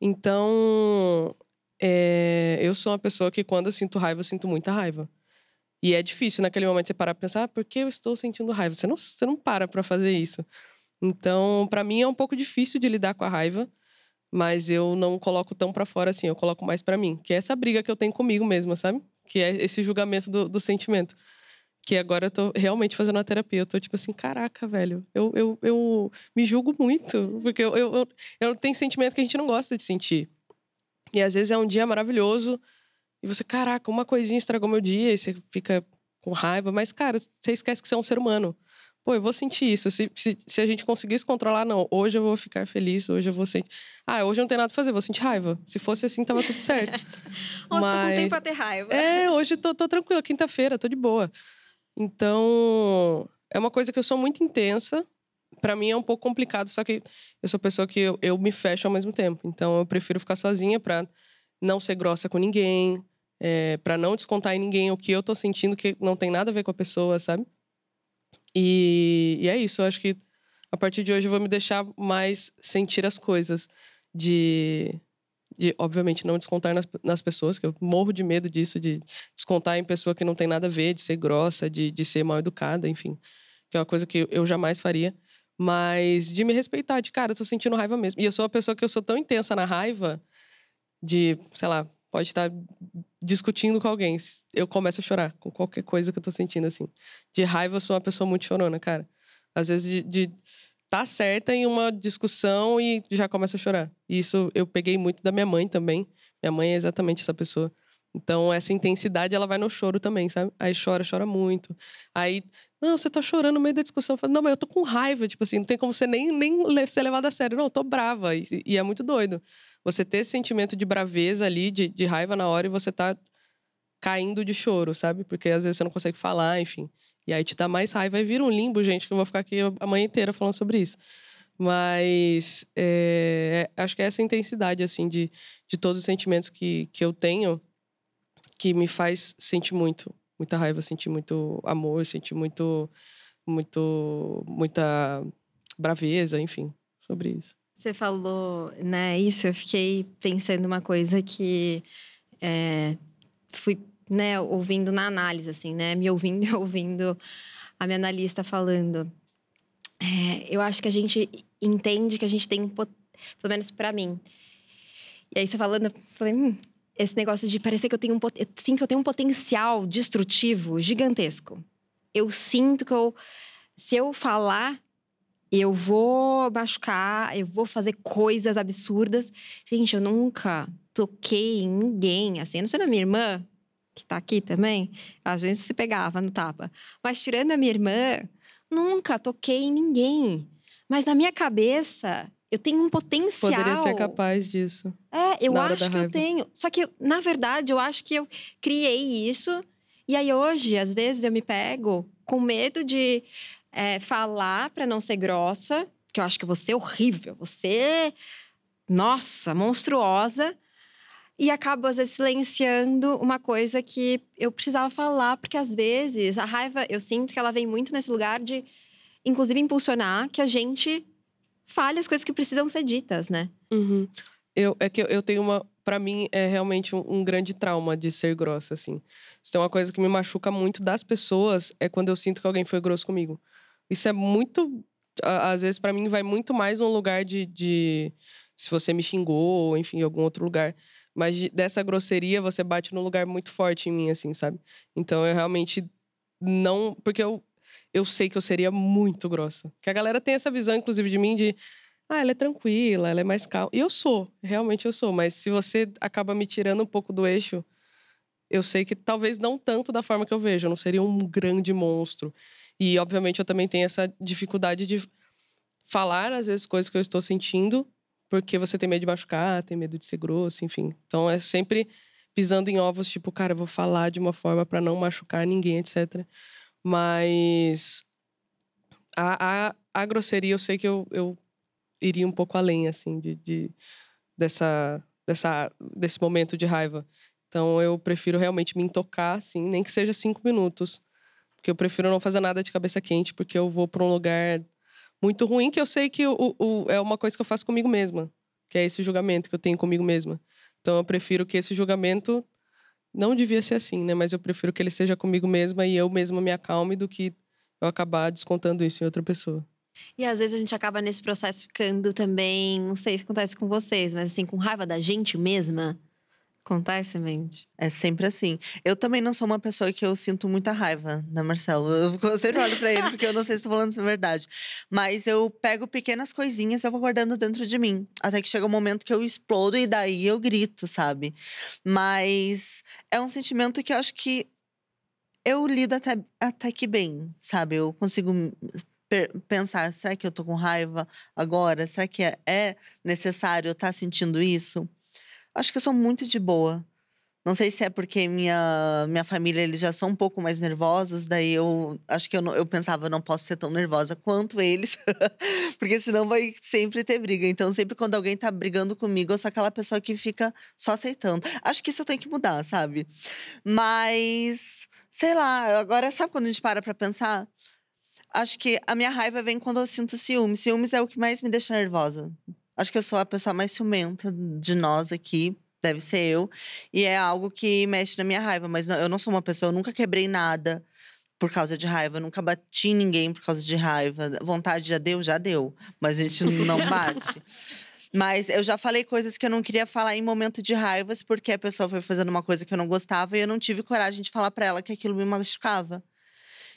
Então, é, eu sou uma pessoa que quando eu sinto raiva, eu sinto muita raiva. E é difícil naquele momento você parar pra pensar, ah, por que eu estou sentindo raiva? Você não, você não para pra fazer isso. Então, para mim é um pouco difícil de lidar com a raiva, mas eu não coloco tão para fora assim, eu coloco mais para mim. Que é essa briga que eu tenho comigo mesma, sabe? Que é esse julgamento do, do sentimento. Que agora eu tô realmente fazendo uma terapia. Eu tô tipo assim, caraca, velho, eu, eu, eu me julgo muito. Porque eu, eu, eu, eu tenho sentimento que a gente não gosta de sentir. E às vezes é um dia maravilhoso e você, caraca, uma coisinha estragou meu dia e você fica com raiva. Mas, cara, você esquece que você é um ser humano. Pô, eu vou sentir isso. Se, se, se a gente conseguisse controlar, não. Hoje eu vou ficar feliz, hoje eu vou sentir. Ah, hoje eu não tenho nada pra fazer, vou sentir raiva. Se fosse assim, tava tudo certo. hoje Mas... tô com tempo pra ter raiva. É, hoje tô, tô tranquila, quinta-feira, tô de boa. Então, é uma coisa que eu sou muito intensa para mim é um pouco complicado, só que eu sou pessoa que eu, eu me fecho ao mesmo tempo. Então eu prefiro ficar sozinha para não ser grossa com ninguém, é, para não descontar em ninguém o que eu tô sentindo que não tem nada a ver com a pessoa, sabe? E, e é isso, eu acho que a partir de hoje eu vou me deixar mais sentir as coisas de de, obviamente, não descontar nas, nas pessoas, que eu morro de medo disso, de descontar em pessoa que não tem nada a ver, de ser grossa, de, de ser mal educada, enfim. Que é uma coisa que eu jamais faria. Mas de me respeitar, de cara, eu tô sentindo raiva mesmo. E eu sou uma pessoa que eu sou tão intensa na raiva, de, sei lá, pode estar discutindo com alguém. Eu começo a chorar com qualquer coisa que eu tô sentindo, assim. De raiva, eu sou uma pessoa muito chorona, cara. Às vezes, de, de tá certa em uma discussão e já começa a chorar. Isso eu peguei muito da minha mãe também. Minha mãe é exatamente essa pessoa. Então, essa intensidade, ela vai no choro também, sabe? Aí chora, chora muito. Aí, não, você tá chorando no meio da discussão. Falo, não, mas eu tô com raiva. Tipo assim, não tem como você nem, nem ser levado a sério. Não, eu tô brava. E, e, é muito doido. Você ter esse sentimento de braveza ali, de, de raiva na hora, e você tá caindo de choro, sabe? Porque às vezes você não consegue falar, enfim. E aí te dá mais raiva e vira um limbo, gente, que eu vou ficar aqui a manhã inteira falando sobre isso. Mas é, acho que é essa intensidade, assim, de, de todos os sentimentos que, que eu tenho que me faz sentir muito, muita raiva, sentir muito amor, sentir muito, muito, muita braveza, enfim, sobre isso. Você falou, né, isso, eu fiquei pensando uma coisa que é, fui, né, ouvindo na análise, assim, né, me ouvindo e ouvindo a minha analista falando. É, eu acho que a gente entende que a gente tem um, pelo menos para mim. E aí você falando, eu falei, hum, esse negócio de parecer que eu tenho um eu sinto que eu tenho um potencial destrutivo gigantesco. Eu sinto que eu se eu falar eu vou machucar, eu vou fazer coisas absurdas. Gente, eu nunca toquei em ninguém, assim, não ser na minha irmã, que tá aqui também, a gente se pegava no tapa. Mas tirando a minha irmã, nunca toquei em ninguém. Mas na minha cabeça, eu tenho um potencial. Poderia ser capaz disso. É, eu acho que eu tenho. Só que, na verdade, eu acho que eu criei isso. E aí, hoje, às vezes, eu me pego com medo de é, falar para não ser grossa, que eu acho que você é horrível, você, nossa, monstruosa. E acabo, às vezes, silenciando uma coisa que eu precisava falar, porque às vezes a raiva, eu sinto que ela vem muito nesse lugar de, inclusive, impulsionar que a gente fale as coisas que precisam ser ditas, né? Uhum. Eu, é que eu, tenho uma. Para mim, é realmente um, um, grande trauma de ser grossa, assim. É uma coisa que me machuca muito das pessoas, é quando eu sinto que alguém foi grosso comigo. Isso é muito. Às vezes, para mim, vai muito mais num lugar de, de. Se você me xingou, ou enfim, algum outro lugar. Mas de, dessa grosseria, você bate num lugar muito forte em mim, assim, sabe? Então, eu realmente não. Porque eu, eu sei que eu seria muito grossa. Que a galera tem essa visão, inclusive, de mim de ah, ela é tranquila, ela é mais calma. E eu sou, realmente eu sou. Mas se você acaba me tirando um pouco do eixo, eu sei que talvez não tanto da forma que eu vejo. Eu não seria um grande monstro. E, obviamente, eu também tenho essa dificuldade de falar, às vezes, coisas que eu estou sentindo, porque você tem medo de machucar, tem medo de ser grosso, enfim. Então, é sempre pisando em ovos, tipo, cara, eu vou falar de uma forma para não machucar ninguém, etc. Mas a, a, a grosseria, eu sei que eu, eu iria um pouco além, assim, de, de, dessa, dessa, desse momento de raiva. Então, eu prefiro realmente me intocar, assim, nem que seja cinco minutos. Porque eu prefiro não fazer nada de cabeça quente, porque eu vou para um lugar muito ruim, que eu sei que o, o, é uma coisa que eu faço comigo mesma. Que é esse julgamento que eu tenho comigo mesma. Então, eu prefiro que esse julgamento não devia ser assim, né? Mas eu prefiro que ele seja comigo mesma e eu mesma me acalme do que eu acabar descontando isso em outra pessoa. E às vezes a gente acaba nesse processo ficando também, não sei se acontece com vocês, mas assim, com raiva da gente mesma. Acontece, mente? É sempre assim. Eu também não sou uma pessoa que eu sinto muita raiva, né, Marcelo? Eu sempre olho pra ele porque eu não sei se tô falando a verdade. Mas eu pego pequenas coisinhas e eu vou guardando dentro de mim. Até que chega um momento que eu explodo e daí eu grito, sabe? Mas é um sentimento que eu acho que eu lido até, até que bem, sabe? Eu consigo pensar, será que eu tô com raiva agora? Será que é, é necessário eu estar tá sentindo isso? Acho que eu sou muito de boa. Não sei se é porque minha, minha família eles já são um pouco mais nervosos, daí eu acho que eu, eu pensava, eu não posso ser tão nervosa quanto eles, porque senão vai sempre ter briga. Então, sempre quando alguém tá brigando comigo, eu sou aquela pessoa que fica só aceitando. Acho que isso eu tenho que mudar, sabe? Mas, sei lá, agora sabe quando a gente para pra pensar? Acho que a minha raiva vem quando eu sinto ciúmes. Ciúmes é o que mais me deixa nervosa. Acho que eu sou a pessoa mais ciumenta de nós aqui. Deve ser eu. E é algo que mexe na minha raiva. Mas eu não sou uma pessoa, eu nunca quebrei nada por causa de raiva. Eu nunca bati em ninguém por causa de raiva. Vontade já deu, já deu. Mas a gente não bate. Mas eu já falei coisas que eu não queria falar em momento de raivas, porque a pessoa foi fazendo uma coisa que eu não gostava e eu não tive coragem de falar para ela que aquilo me machucava.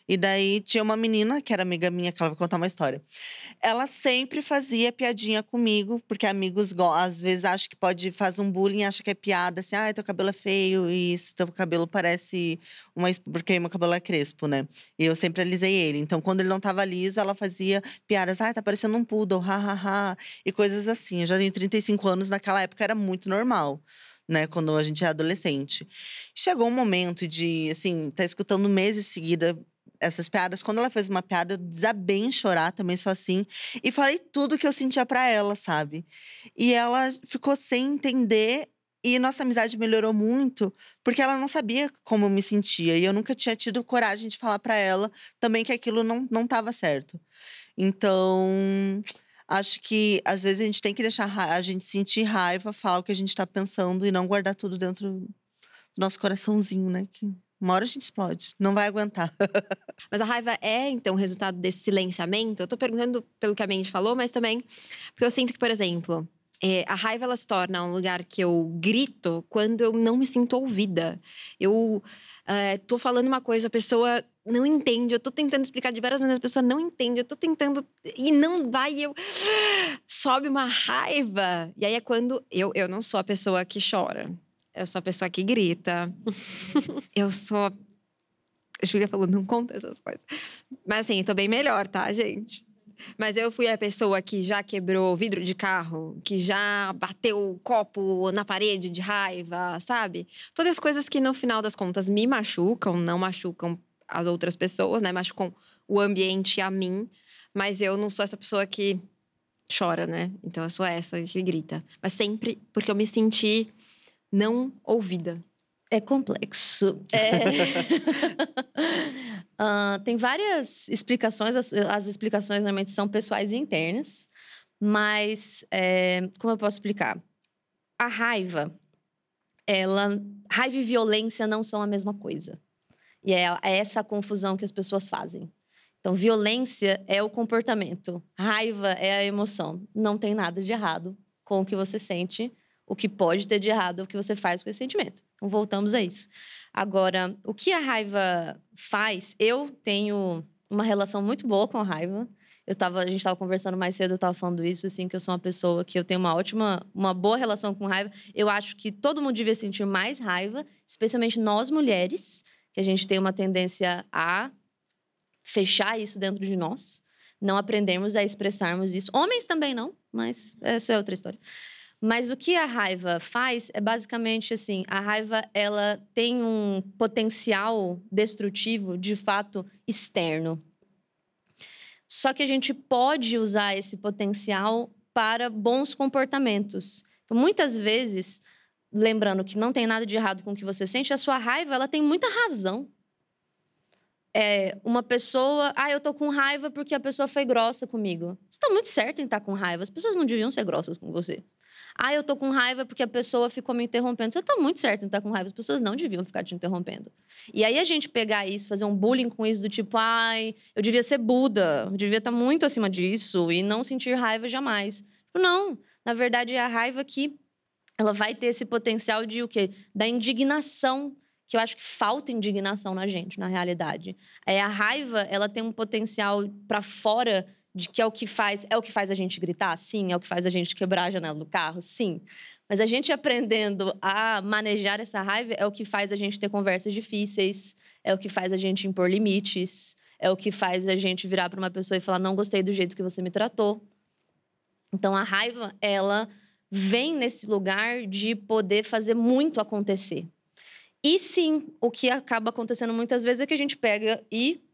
E daí tinha uma menina, que era amiga minha, que ela vai contar uma história. Ela sempre fazia piadinha comigo, porque amigos às vezes acham que pode fazer um bullying, acha que é piada, assim, ah, teu cabelo é feio, e isso, teu cabelo parece uma. Porque meu cabelo é crespo, né? E eu sempre alisei ele. Então, quando ele não tava liso, ela fazia piadas, ah, tá parecendo um poodle, hahaha, e coisas assim. Eu já tenho 35 anos, naquela época era muito normal né, quando a gente é adolescente. Chegou um momento de, assim, tá escutando meses seguida essas piadas. Quando ela fez uma piada, eu desabei em chorar, também sou assim. E falei tudo que eu sentia para ela, sabe? E ela ficou sem entender. E nossa amizade melhorou muito, porque ela não sabia como eu me sentia. E eu nunca tinha tido coragem de falar para ela também que aquilo não, não tava certo. Então, acho que às vezes a gente tem que deixar a gente sentir raiva, falar o que a gente tá pensando e não guardar tudo dentro do nosso coraçãozinho, né? Que uma hora a gente explode, não vai aguentar. mas a raiva é, então, resultado desse silenciamento? Eu tô perguntando pelo que a Mandy falou, mas também porque eu sinto que, por exemplo, é, a raiva ela se torna um lugar que eu grito quando eu não me sinto ouvida. Eu é, tô falando uma coisa, a pessoa não entende. Eu tô tentando explicar de várias maneiras, a pessoa não entende. Eu tô tentando e não vai. E eu sobe uma raiva. E aí é quando eu, eu não sou a pessoa que chora. Eu sou a pessoa que grita. eu sou. A Júlia falou, não conta essas coisas. Mas assim, tô bem melhor, tá, gente? Mas eu fui a pessoa que já quebrou vidro de carro, que já bateu o copo na parede de raiva, sabe? Todas as coisas que no final das contas me machucam, não machucam as outras pessoas, né? Machucam o ambiente a mim. Mas eu não sou essa pessoa que chora, né? Então eu sou essa que grita. Mas sempre porque eu me senti não ouvida. É complexo. É... uh, tem várias explicações, as, as, explicações normalmente são pessoais e internas, mas é, como eu posso explicar? A raiva, ela. Raiva e violência não são a mesma coisa. E é, é essa a confusão que as pessoas fazem. Então, violência é o comportamento, raiva é a emoção. Não tem nada de errado com o que você sente, o que pode ter de errado o que você faz com esse sentimento. Então, voltamos a isso. Agora, o que a raiva faz? Eu tenho uma relação muito boa com a raiva. Eu tava, a gente estava conversando mais cedo, eu estava falando isso, assim, que eu sou uma pessoa que eu tenho uma ótima, uma boa relação com raiva. Eu acho que todo mundo devia sentir mais raiva, especialmente nós mulheres, que a gente tem uma tendência a fechar isso dentro de nós, não aprendemos a expressarmos isso. Homens também não, mas essa é outra história. Mas o que a raiva faz é basicamente assim, a raiva ela tem um potencial destrutivo de fato externo. Só que a gente pode usar esse potencial para bons comportamentos. Então, muitas vezes, lembrando que não tem nada de errado com o que você sente, a sua raiva ela tem muita razão é, uma pessoa, ah, eu tô com raiva porque a pessoa foi grossa comigo. Você tá muito certo em estar tá com raiva. As pessoas não deviam ser grossas com você. Ah, eu tô com raiva porque a pessoa ficou me interrompendo. Você tá muito certo em estar tá com raiva. As pessoas não deviam ficar te interrompendo. E aí a gente pegar isso, fazer um bullying com isso do tipo, ai, eu devia ser Buda, eu devia estar tá muito acima disso e não sentir raiva jamais. Tipo, não. Na verdade, é a raiva que ela vai ter esse potencial de o quê? Da indignação que eu acho que falta indignação na gente, na realidade. É a raiva, ela tem um potencial para fora de que é o que faz, é o que faz a gente gritar, sim, é o que faz a gente quebrar a janela do carro, sim. Mas a gente aprendendo a manejar essa raiva é o que faz a gente ter conversas difíceis, é o que faz a gente impor limites, é o que faz a gente virar para uma pessoa e falar não gostei do jeito que você me tratou. Então a raiva, ela vem nesse lugar de poder fazer muito acontecer. E sim, o que acaba acontecendo muitas vezes é que a gente pega e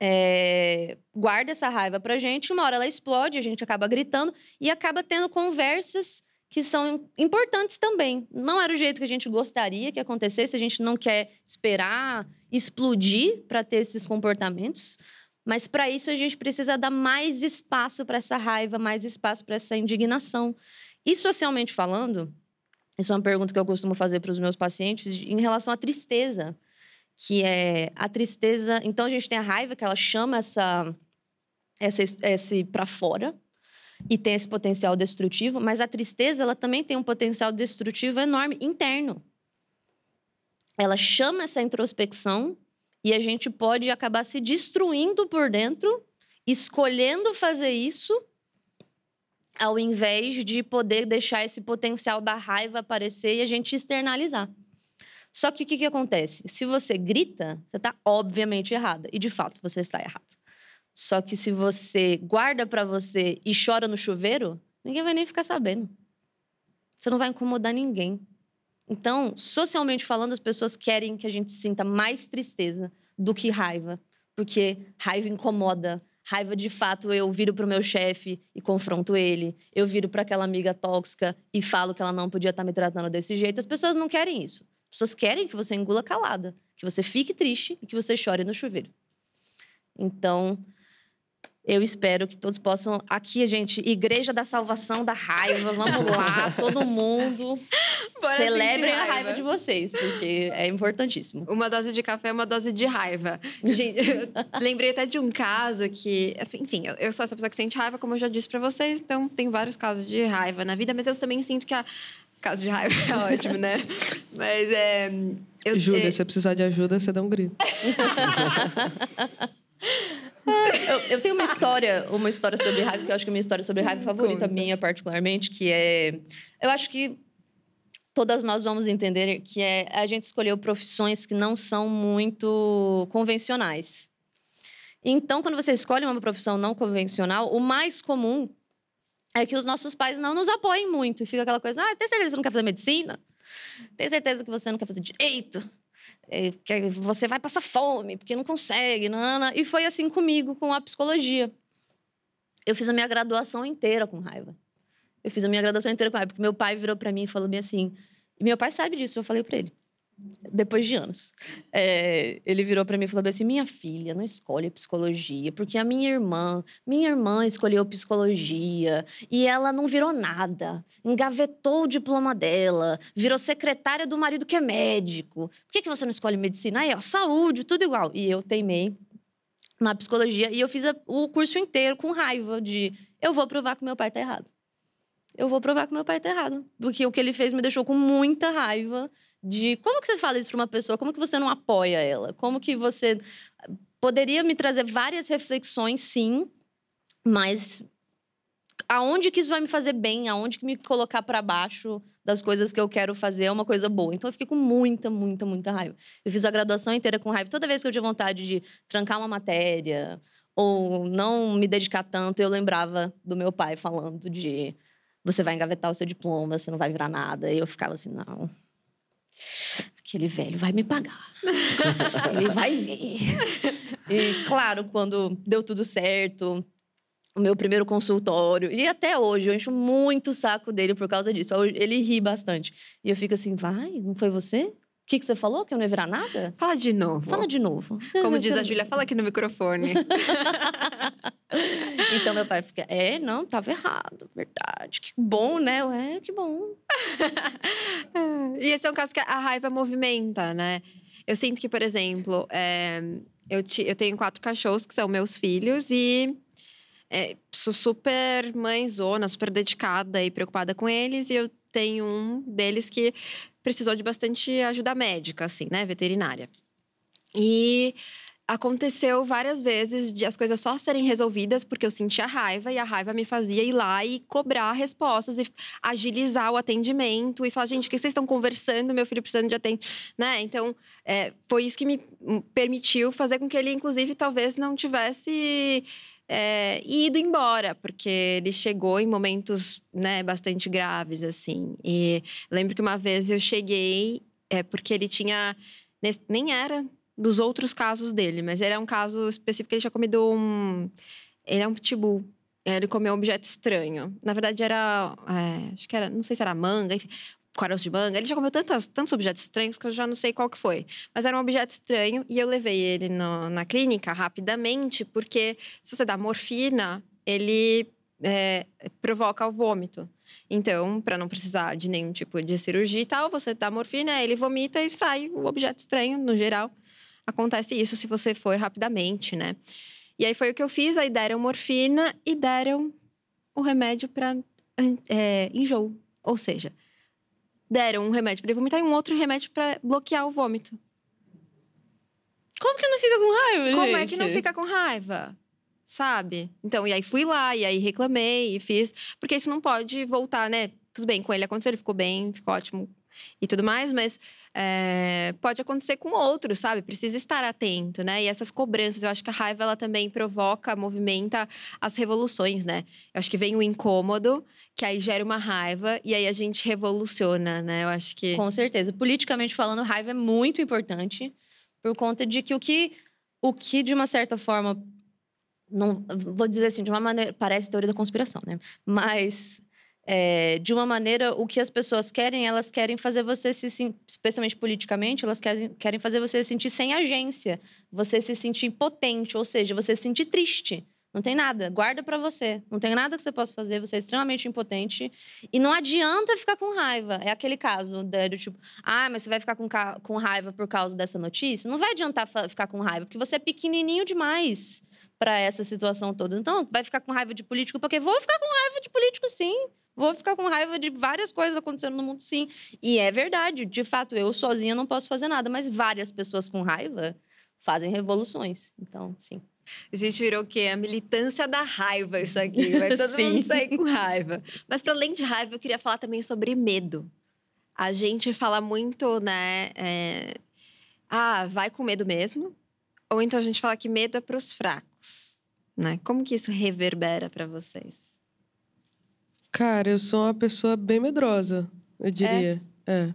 é, guarda essa raiva pra gente, uma hora ela explode, a gente acaba gritando e acaba tendo conversas que são importantes também. Não era o jeito que a gente gostaria que acontecesse, a gente não quer esperar explodir para ter esses comportamentos, mas para isso a gente precisa dar mais espaço para essa raiva, mais espaço para essa indignação. E socialmente falando, isso é uma pergunta que eu costumo fazer para os meus pacientes em relação à tristeza, que é a tristeza. Então a gente tem a raiva que ela chama essa, essa esse para fora e tem esse potencial destrutivo, mas a tristeza ela também tem um potencial destrutivo enorme interno. Ela chama essa introspecção e a gente pode acabar se destruindo por dentro, escolhendo fazer isso ao invés de poder deixar esse potencial da raiva aparecer e a gente externalizar. Só que o que, que acontece? Se você grita, você está obviamente errada. E de fato, você está errada. Só que se você guarda para você e chora no chuveiro, ninguém vai nem ficar sabendo. Você não vai incomodar ninguém. Então, socialmente falando, as pessoas querem que a gente sinta mais tristeza do que raiva. Porque raiva incomoda, Raiva de fato, eu viro pro meu chefe e confronto ele. Eu viro para aquela amiga tóxica e falo que ela não podia estar tá me tratando desse jeito. As pessoas não querem isso. As pessoas querem que você engula calada, que você fique triste e que você chore no chuveiro. Então, eu espero que todos possam. Aqui, gente, Igreja da Salvação da Raiva. Vamos lá, todo mundo. Bora Celebrem a raiva de vocês, porque é importantíssimo. Uma dose de café é uma dose de raiva. Gente, lembrei até de um caso que. Enfim, eu sou essa pessoa que sente raiva, como eu já disse para vocês, então tem vários casos de raiva na vida, mas eu também sinto que a. Caso de raiva é ótimo, né? Mas é. Eu, Júlia, é... se precisar de ajuda, você dá um grito. eu, eu, tenho uma história, uma história sobre raiva, que eu acho que é a minha história sobre raiva favorita Conta. minha, particularmente, que é. Eu acho que todas nós vamos entender que é a gente escolheu profissões que não são muito convencionais. Então, quando você escolhe uma profissão não convencional, o mais comum é que os nossos pais não nos apoiem muito. E fica aquela coisa: ah, tem certeza que você não quer fazer medicina? Tem certeza que você não quer fazer direito? é, que você vai passar fome, porque não consegue, não. e foi assim comigo, com a psicologia. Eu fiz a minha graduação inteira com raiva. Eu fiz a minha graduação inteira com raiva, porque meu pai virou para mim e falou bem assim, e meu pai sabe disso, eu falei para ele depois de anos. É, ele virou para mim e falou assim: minha filha não escolhe psicologia, porque a minha irmã, minha irmã escolheu psicologia e ela não virou nada. Engavetou o diploma dela, virou secretária do marido que é médico. Por que, que você não escolhe medicina? Aí, ó, saúde, tudo igual. E eu teimei na psicologia e eu fiz a, o curso inteiro com raiva de eu vou provar que meu pai tá errado. Eu vou provar que meu pai tá errado. Porque o que ele fez me deixou com muita raiva de como que você fala isso para uma pessoa? Como que você não apoia ela? Como que você poderia me trazer várias reflexões, sim, mas aonde que isso vai me fazer bem? Aonde que me colocar para baixo das coisas que eu quero fazer é uma coisa boa. Então eu fiquei com muita, muita, muita raiva. Eu fiz a graduação inteira com raiva. Toda vez que eu tinha vontade de trancar uma matéria ou não me dedicar tanto, eu lembrava do meu pai falando de você vai engavetar o seu diploma, você não vai virar nada. E eu ficava assim, não, aquele velho vai me pagar. Ele vai ver. E, claro, quando deu tudo certo, o meu primeiro consultório. E até hoje, eu encho muito o saco dele por causa disso. Ele ri bastante. E eu fico assim, vai, não foi você? O que, que você falou? Que eu não ia virar nada? Fala de novo. Fala de novo. Como diz a Júlia, fala aqui no microfone. então meu pai fica, é, não, tava errado, verdade. Que bom, né? É, que bom. e esse é um caso que a raiva movimenta, né? Eu sinto que, por exemplo, é, eu, te, eu tenho quatro cachorros que são meus filhos e é, sou super mãezona, super dedicada e preocupada com eles. E eu tenho um deles que precisou de bastante ajuda médica, assim, né? Veterinária. E aconteceu várias vezes de as coisas só serem resolvidas porque eu sentia raiva e a raiva me fazia ir lá e cobrar respostas e agilizar o atendimento e falar, gente, o que vocês estão conversando? Meu filho precisando de atendimento, né? Então, é, foi isso que me permitiu fazer com que ele, inclusive, talvez não tivesse é, ido embora, porque ele chegou em momentos né, bastante graves, assim. E lembro que uma vez eu cheguei, é, porque ele tinha. Nem era dos outros casos dele, mas era um caso específico que ele tinha comido um. Ele é um pitbull. Ele comeu um objeto estranho. Na verdade, era. É, acho que era. Não sei se era manga, enfim caroço de manga. Ele já comeu tantas, tantos objetos estranhos que eu já não sei qual que foi. Mas era um objeto estranho e eu levei ele no, na clínica rapidamente, porque se você dá morfina, ele é, provoca o vômito. Então, para não precisar de nenhum tipo de cirurgia e tal, você dá morfina, ele vomita e sai o objeto estranho, no geral. Acontece isso se você for rapidamente, né? E aí foi o que eu fiz, aí deram morfina e deram o remédio para é, enjoo. Ou seja, deram um remédio para ele vomitar e um outro remédio para bloquear o vômito. Como que não fica com raiva, Como gente? é que não fica com raiva? Sabe? Então, e aí fui lá, e aí reclamei e fiz. Porque isso não pode voltar, né? Tudo bem, com ele aconteceu, ele ficou bem, ficou ótimo e tudo mais, mas é, pode acontecer com outros, sabe? Precisa estar atento, né? E essas cobranças, eu acho que a raiva ela também provoca, movimenta as revoluções, né? Eu acho que vem o incômodo, que aí gera uma raiva e aí a gente revoluciona, né? Eu acho que Com certeza. Politicamente falando, raiva é muito importante por conta de que o que o que de uma certa forma não vou dizer assim, de uma maneira parece teoria da conspiração, né? Mas é, de uma maneira, o que as pessoas querem, elas querem fazer você se especialmente politicamente, elas querem, querem fazer você se sentir sem agência, você se sentir impotente, ou seja, você se sentir triste. Não tem nada, guarda para você. Não tem nada que você possa fazer, você é extremamente impotente. E não adianta ficar com raiva. É aquele caso né, do tipo, ah, mas você vai ficar com, com raiva por causa dessa notícia? Não vai adiantar ficar com raiva, porque você é pequenininho demais para essa situação toda. Então, vai ficar com raiva de político, porque vou ficar com raiva de político sim. Vou ficar com raiva de várias coisas acontecendo no mundo, sim. E é verdade, de fato, eu sozinha não posso fazer nada, mas várias pessoas com raiva fazem revoluções. Então, sim. A gente virou o quê? A militância da raiva, isso aqui. Vai todo Sim. mundo sair com raiva. Mas, para além de raiva, eu queria falar também sobre medo. A gente fala muito, né? É... Ah, vai com medo mesmo. Ou então a gente fala que medo é para os fracos, né? Como que isso reverbera para vocês? Cara, eu sou uma pessoa bem medrosa, eu diria. É. é.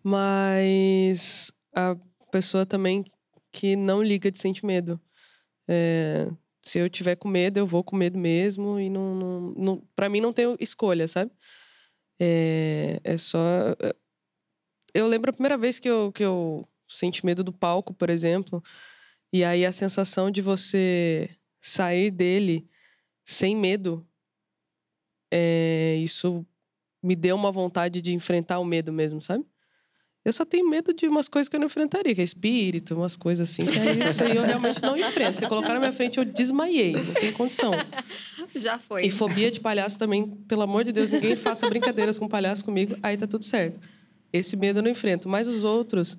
Mas a pessoa também que não liga de sentir medo. É, se eu tiver com medo, eu vou com medo mesmo e não, não, não para mim não tem escolha, sabe? É, é só eu lembro a primeira vez que eu, que eu senti medo do palco, por exemplo, e aí a sensação de você sair dele sem medo, é, isso me deu uma vontade de enfrentar o medo mesmo, sabe? Eu só tenho medo de umas coisas que eu não enfrentaria, que é espírito, umas coisas assim. Que aí, isso aí eu realmente não enfrento. Se colocar na minha frente, eu desmaiei, não tem condição. Já foi. E fobia de palhaço também, pelo amor de Deus, ninguém faça brincadeiras com palhaço comigo, aí tá tudo certo. Esse medo eu não enfrento. Mas os outros,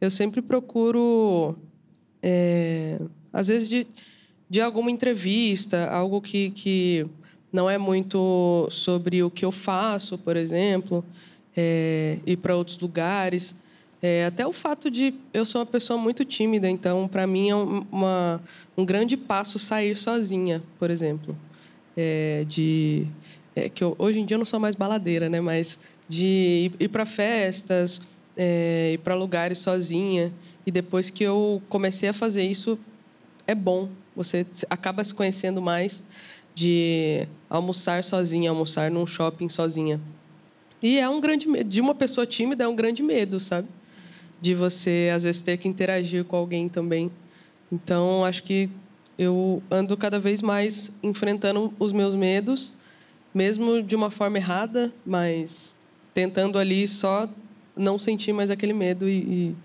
eu sempre procuro, é, às vezes, de, de alguma entrevista, algo que, que não é muito sobre o que eu faço, por exemplo é, ir para outros lugares. É, até o fato de eu sou uma pessoa muito tímida, então para mim é uma, um grande passo sair sozinha, por exemplo, é, de é, que eu, hoje em dia eu não sou mais baladeira, né? Mas de ir, ir para festas, é, ir para lugares sozinha e depois que eu comecei a fazer isso é bom, você acaba se conhecendo mais de almoçar sozinha, almoçar num shopping sozinha. E é um grande medo. De uma pessoa tímida é um grande medo, sabe? De você, às vezes, ter que interagir com alguém também. Então, acho que eu ando cada vez mais enfrentando os meus medos, mesmo de uma forma errada, mas tentando ali só não sentir mais aquele medo e, e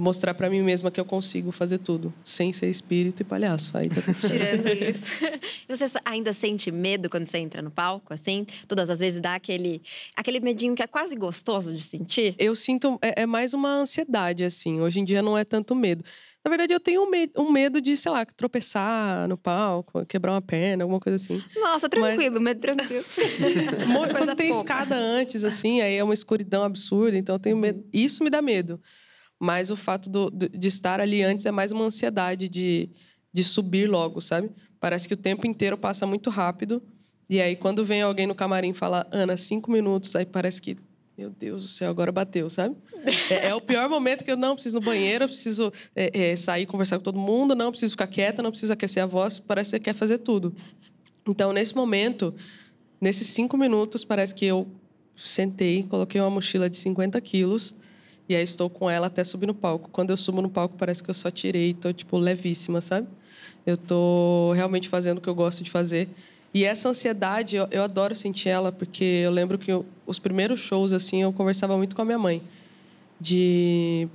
mostrar para mim mesma que eu consigo fazer tudo, sem ser espírito e palhaço. Aí tá tudo certo. Tirando isso. você ainda sente medo quando você entra no palco, assim? Todas as vezes dá aquele, aquele medinho que é quase gostoso de sentir? Eu sinto, é, é mais uma ansiedade, assim. Hoje em dia não é tanto medo. Na verdade, eu tenho um, me um medo de, sei lá, tropeçar no palco, quebrar uma perna, alguma coisa assim. Nossa, tranquilo, Mas... medo tranquilo. Quando tem pouca. escada antes, assim, aí é uma escuridão absurda, então eu tenho medo. Isso me dá medo. Mas o fato do, de estar ali antes é mais uma ansiedade de, de subir logo, sabe? Parece que o tempo inteiro passa muito rápido. E aí, quando vem alguém no camarim e fala, Ana, cinco minutos, aí parece que, meu Deus do céu, agora bateu, sabe? é, é, o pior momento que eu não preciso no banheiro, eu preciso é, é, sair conversar com todo mundo, não preciso ficar quieta, não preciso aquecer a voz, parece que você quer fazer tudo. Então, nesse momento, nesses cinco minutos, parece que eu sentei, coloquei uma mochila de 50 quilos e aí estou com ela até subir no palco. Quando eu subo no palco, parece que eu só tirei, tô tipo levíssima, sabe? Eu tô realmente fazendo o que eu gosto de fazer. E essa ansiedade, eu, eu adoro sentir ela, porque eu lembro que eu, os primeiros shows assim, eu conversava muito com a minha mãe de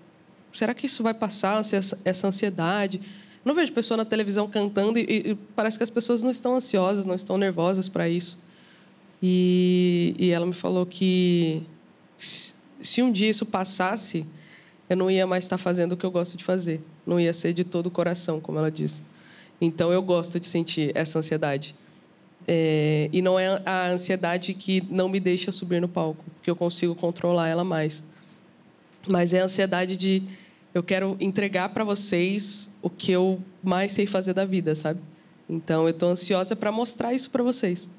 será que isso vai passar essa, ansiedade? não vejo pessoa na televisão cantando e, e, parece que as pessoas não estão ansiosas, não estão nervosas para isso. E, e ela me falou que se um dia isso passasse, eu não ia mais estar fazendo o que eu gosto de fazer. Não ia ser de todo o coração, como ela disse. Então, eu gosto de sentir essa ansiedade. É, e não é a ansiedade que não me deixa subir no palco, porque eu consigo controlar ela mais. Mas é a ansiedade de eu quero entregar para vocês o que eu mais sei fazer da vida, sabe? Então eu estou ansiosa para mostrar isso para vocês.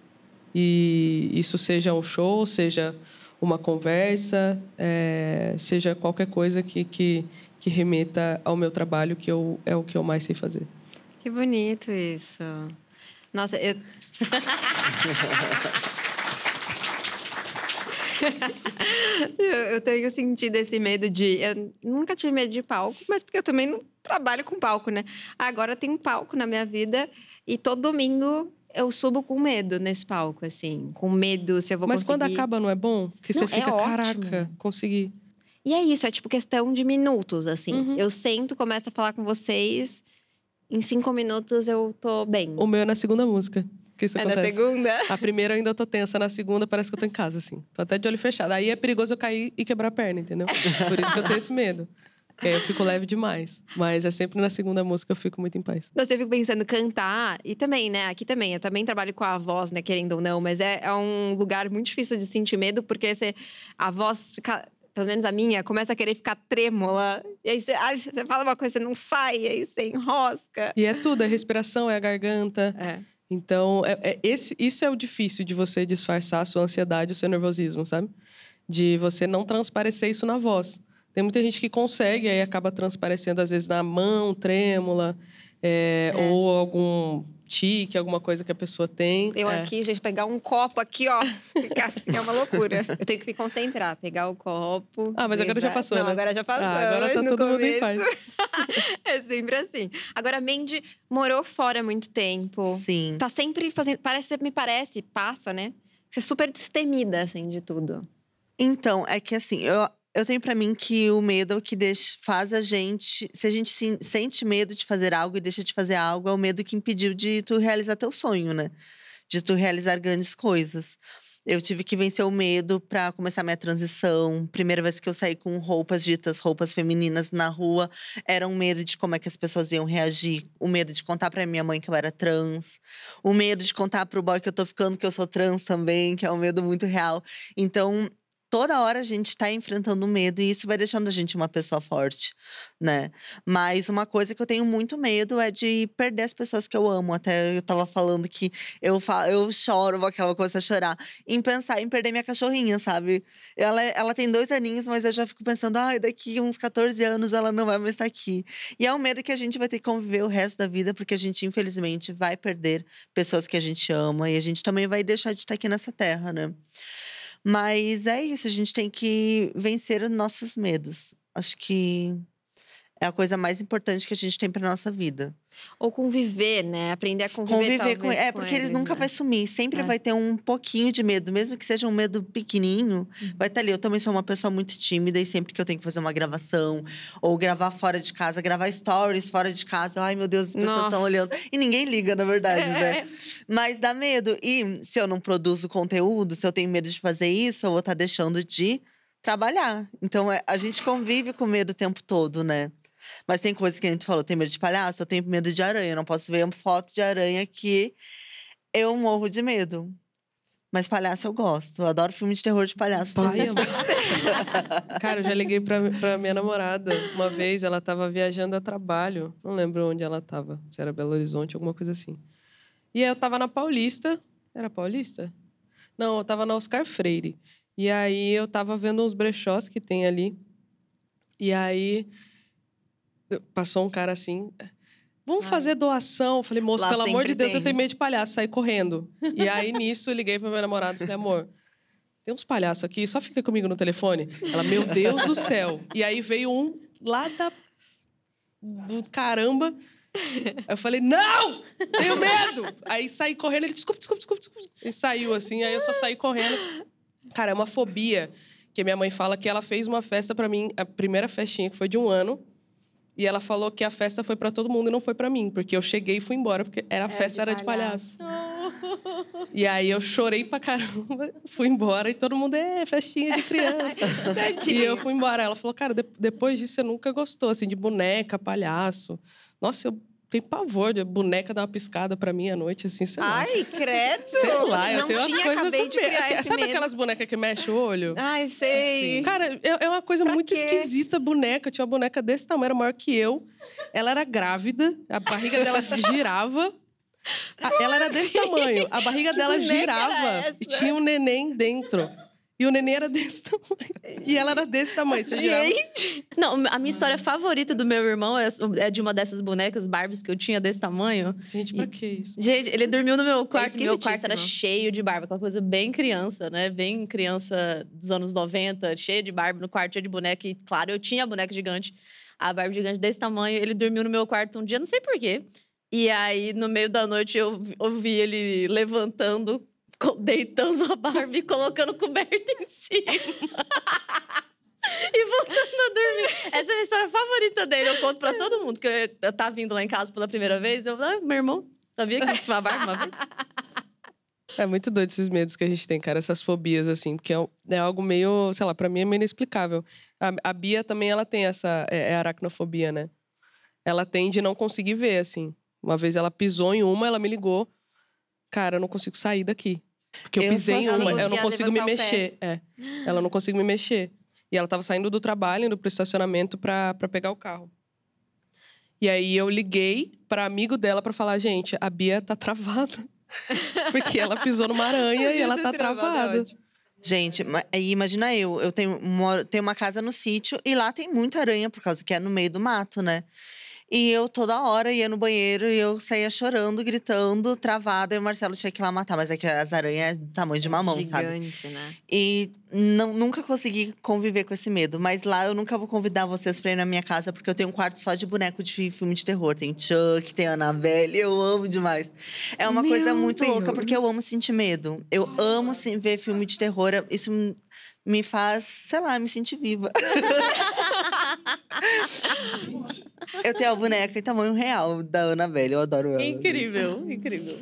E isso seja um show, seja uma conversa, é, seja qualquer coisa que, que, que remeta ao meu trabalho, que eu, é o que eu mais sei fazer. Que bonito isso. Nossa, eu. eu tenho sentido esse medo de. Eu nunca tive medo de palco, mas porque eu também não trabalho com palco, né? Agora tem um palco na minha vida e todo domingo eu subo com medo nesse palco, assim. Com medo se eu vou Mas conseguir. Mas quando acaba, não é bom? Que não, você fica, é caraca, consegui. E é isso, é tipo questão de minutos, assim. Uhum. Eu sento, começo a falar com vocês. Em cinco minutos eu tô bem. O meu é na segunda música. Que isso é acontece. na segunda? A primeira eu ainda tô tensa, na segunda parece que eu tô em casa, assim. Tô até de olho fechado. Aí é perigoso eu cair e quebrar a perna, entendeu? Por isso que eu tenho esse medo. Porque aí eu fico leve demais. Mas é sempre na segunda música eu fico muito em paz. Você fica pensando cantar, e também, né? Aqui também, eu também trabalho com a voz, né? Querendo ou não, mas é, é um lugar muito difícil de sentir medo, porque você, a voz fica pelo menos a minha, começa a querer ficar trêmula. E aí você, ai, você fala uma coisa, você não sai, aí você enrosca. E é tudo, é respiração, é a garganta. É. Então, é, é, esse, isso é o difícil de você disfarçar a sua ansiedade, o seu nervosismo, sabe? De você não transparecer isso na voz. Tem muita gente que consegue, aí acaba transparecendo, às vezes, na mão, trêmula, é, é. ou algum tique, alguma coisa que a pessoa tem. Eu é. aqui, gente, pegar um copo aqui, ó, ficar assim é uma loucura. Eu tenho que me concentrar, pegar o copo. Ah, mas agora já passou, Não, né? agora já passou. Ah, agora tá todo começo. mundo em paz. é sempre assim. Agora, Mandy morou fora há muito tempo. Sim. Tá sempre fazendo. Parece, me parece, passa, né? Você é super destemida, assim, de tudo. Então, é que assim, eu, eu tenho para mim que o medo é o que deixa, faz a gente. Se a gente se, sente medo de fazer algo e deixa de fazer algo, é o medo que impediu de tu realizar teu sonho, né? De tu realizar grandes coisas. Eu tive que vencer o medo para começar minha transição. Primeira vez que eu saí com roupas ditas, roupas femininas na rua, era um medo de como é que as pessoas iam reagir, o medo de contar para minha mãe que eu era trans, o medo de contar pro boy que eu tô ficando que eu sou trans também, que é um medo muito real. Então, toda hora a gente está enfrentando medo e isso vai deixando a gente uma pessoa forte, né? Mas uma coisa que eu tenho muito medo é de perder as pessoas que eu amo. Até eu tava falando que eu, falo, eu choro, aquela coisa a chorar, em pensar em perder minha cachorrinha, sabe? Ela, ela tem dois aninhos, mas eu já fico pensando, ai, ah, daqui uns 14 anos ela não vai mais estar aqui. E é um medo que a gente vai ter que conviver o resto da vida, porque a gente, infelizmente, vai perder pessoas que a gente ama e a gente também vai deixar de estar aqui nessa terra, né? Mas é isso, a gente tem que vencer os nossos medos. Acho que é a coisa mais importante que a gente tem para nossa vida. Ou conviver, né? Aprender a conviver. Conviver com É, porque ele nunca né? vai sumir. Sempre é. vai ter um pouquinho de medo, mesmo que seja um medo pequenininho, uhum. vai estar ali. Eu também sou uma pessoa muito tímida e sempre que eu tenho que fazer uma gravação ou gravar fora de casa, gravar stories fora de casa, ai meu Deus, as pessoas estão olhando. E ninguém liga, na verdade, é. né? Mas dá medo. E se eu não produzo conteúdo, se eu tenho medo de fazer isso, eu vou estar deixando de trabalhar. Então é, a gente convive com medo o tempo todo, né? Mas tem coisas que a gente falou, tem medo de palhaço, eu tenho medo de aranha. Eu não posso ver uma foto de aranha que eu morro de medo. Mas palhaço eu gosto. Eu adoro filme de terror de palhaço. Pai, Cara, eu já liguei pra, pra minha namorada uma vez. Ela tava viajando a trabalho. Não lembro onde ela tava. Se era Belo Horizonte, alguma coisa assim. E aí eu tava na Paulista. Era Paulista? Não, eu tava na Oscar Freire. E aí eu tava vendo uns brechós que tem ali. E aí Passou um cara assim. Vamos Ai. fazer doação. Falei, moço, Lá pelo amor de Deus, tem. eu tenho medo de palhaço. Saí correndo. E aí, nisso, eu liguei para meu namorado e falei, amor, tem uns palhaços aqui, só fica comigo no telefone. Ela, meu Deus do céu. E aí veio um lá da. do caramba. Eu falei, não! Tenho medo! Aí saí correndo, ele, desculpa, desculpa, desculpa, desculpa. Ele saiu assim, aí eu só saí correndo. Cara, é uma fobia que minha mãe fala que ela fez uma festa para mim, a primeira festinha que foi de um ano. E ela falou que a festa foi para todo mundo e não foi para mim, porque eu cheguei e fui embora, porque era a festa era de palhaço. E aí eu chorei pra caramba, fui embora e todo mundo é festinha de criança. e eu fui embora. Ela falou: "Cara, de depois disso você nunca gostou assim de boneca, palhaço". Nossa, eu tem pavor de boneca dar uma piscada pra mim à noite, assim, sei lá. Ai, credo! Sei lá, eu não tenho tinha, umas coisas acabei de criar Sabe medo. aquelas bonecas que mexem o olho? Ai, sei. Assim. Cara, é, é uma coisa pra muito quê? esquisita, boneca. Eu tinha uma boneca desse tamanho, era maior que eu. Ela era grávida, a barriga dela girava. Ela era desse tamanho, a barriga dela girava e tinha um neném dentro. E o neném era desse tamanho. E ela era desse tamanho. Você Gente! Não, a minha história favorita do meu irmão é, é de uma dessas bonecas Barbies que eu tinha desse tamanho. Gente, pra que isso? Gente, ele dormiu no meu quarto. É meu quarto era cheio de barba. Aquela coisa bem criança, né? Bem criança dos anos 90. Cheia de barba no quarto, cheia de boneca. E, claro, eu tinha a boneca gigante. A Barbie gigante desse tamanho. Ele dormiu no meu quarto um dia, não sei porquê. E aí, no meio da noite, eu ouvi ele levantando deitando a Barbie e colocando coberta em cima. e voltando a dormir. Essa é a minha história favorita dele. Eu conto pra todo mundo que eu, tava vindo lá em casa pela primeira vez. Eu ah, meu irmão, sabia que tinha uma Barbie uma vez? É muito doido esses medos que a gente tem, cara, essas fobias, assim, porque é, é algo meio, sei lá, pra mim é meio inexplicável. A, a Bia também, ela tem essa, é, é aracnofobia, né? Ela tem de não conseguir ver, assim. Uma vez ela pisou em uma, ela me ligou. Cara, eu não consigo sair daqui. Porque eu, eu pisei em uma, eu não consigo me mexer. É. Ela não consigo me mexer. E ela tava saindo do trabalho, indo pro estacionamento pra, pra pegar o carro. E aí eu liguei para amigo dela para falar, gente, a Bia tá travada. Porque ela pisou numa aranha e ela tá, travada. Gente, aí imagina eu, eu tenho, moro, tenho uma casa no sítio e lá tem muita aranha, por causa que é no meio do mato, né? E eu toda hora ia no banheiro e eu saía chorando, gritando, travada. E o Marcelo tinha que ir lá matar. Mas é que as aranhas é do tamanho de uma mão, Gigante, sabe? né? E não, nunca consegui conviver com esse medo. Mas lá eu nunca vou convidar vocês pra ir na minha casa, porque eu tenho um quarto só de boneco de filme de terror. Tem Chuck, tem Annabelle, eu amo demais. É uma Meu coisa muito Deus. louca, porque eu amo sentir medo. Eu amo sim, ver filme de terror. Isso me faz, sei lá, me sentir viva. eu tenho a boneca em tamanho real da Annabelle, eu adoro ela. Incrível, incrível.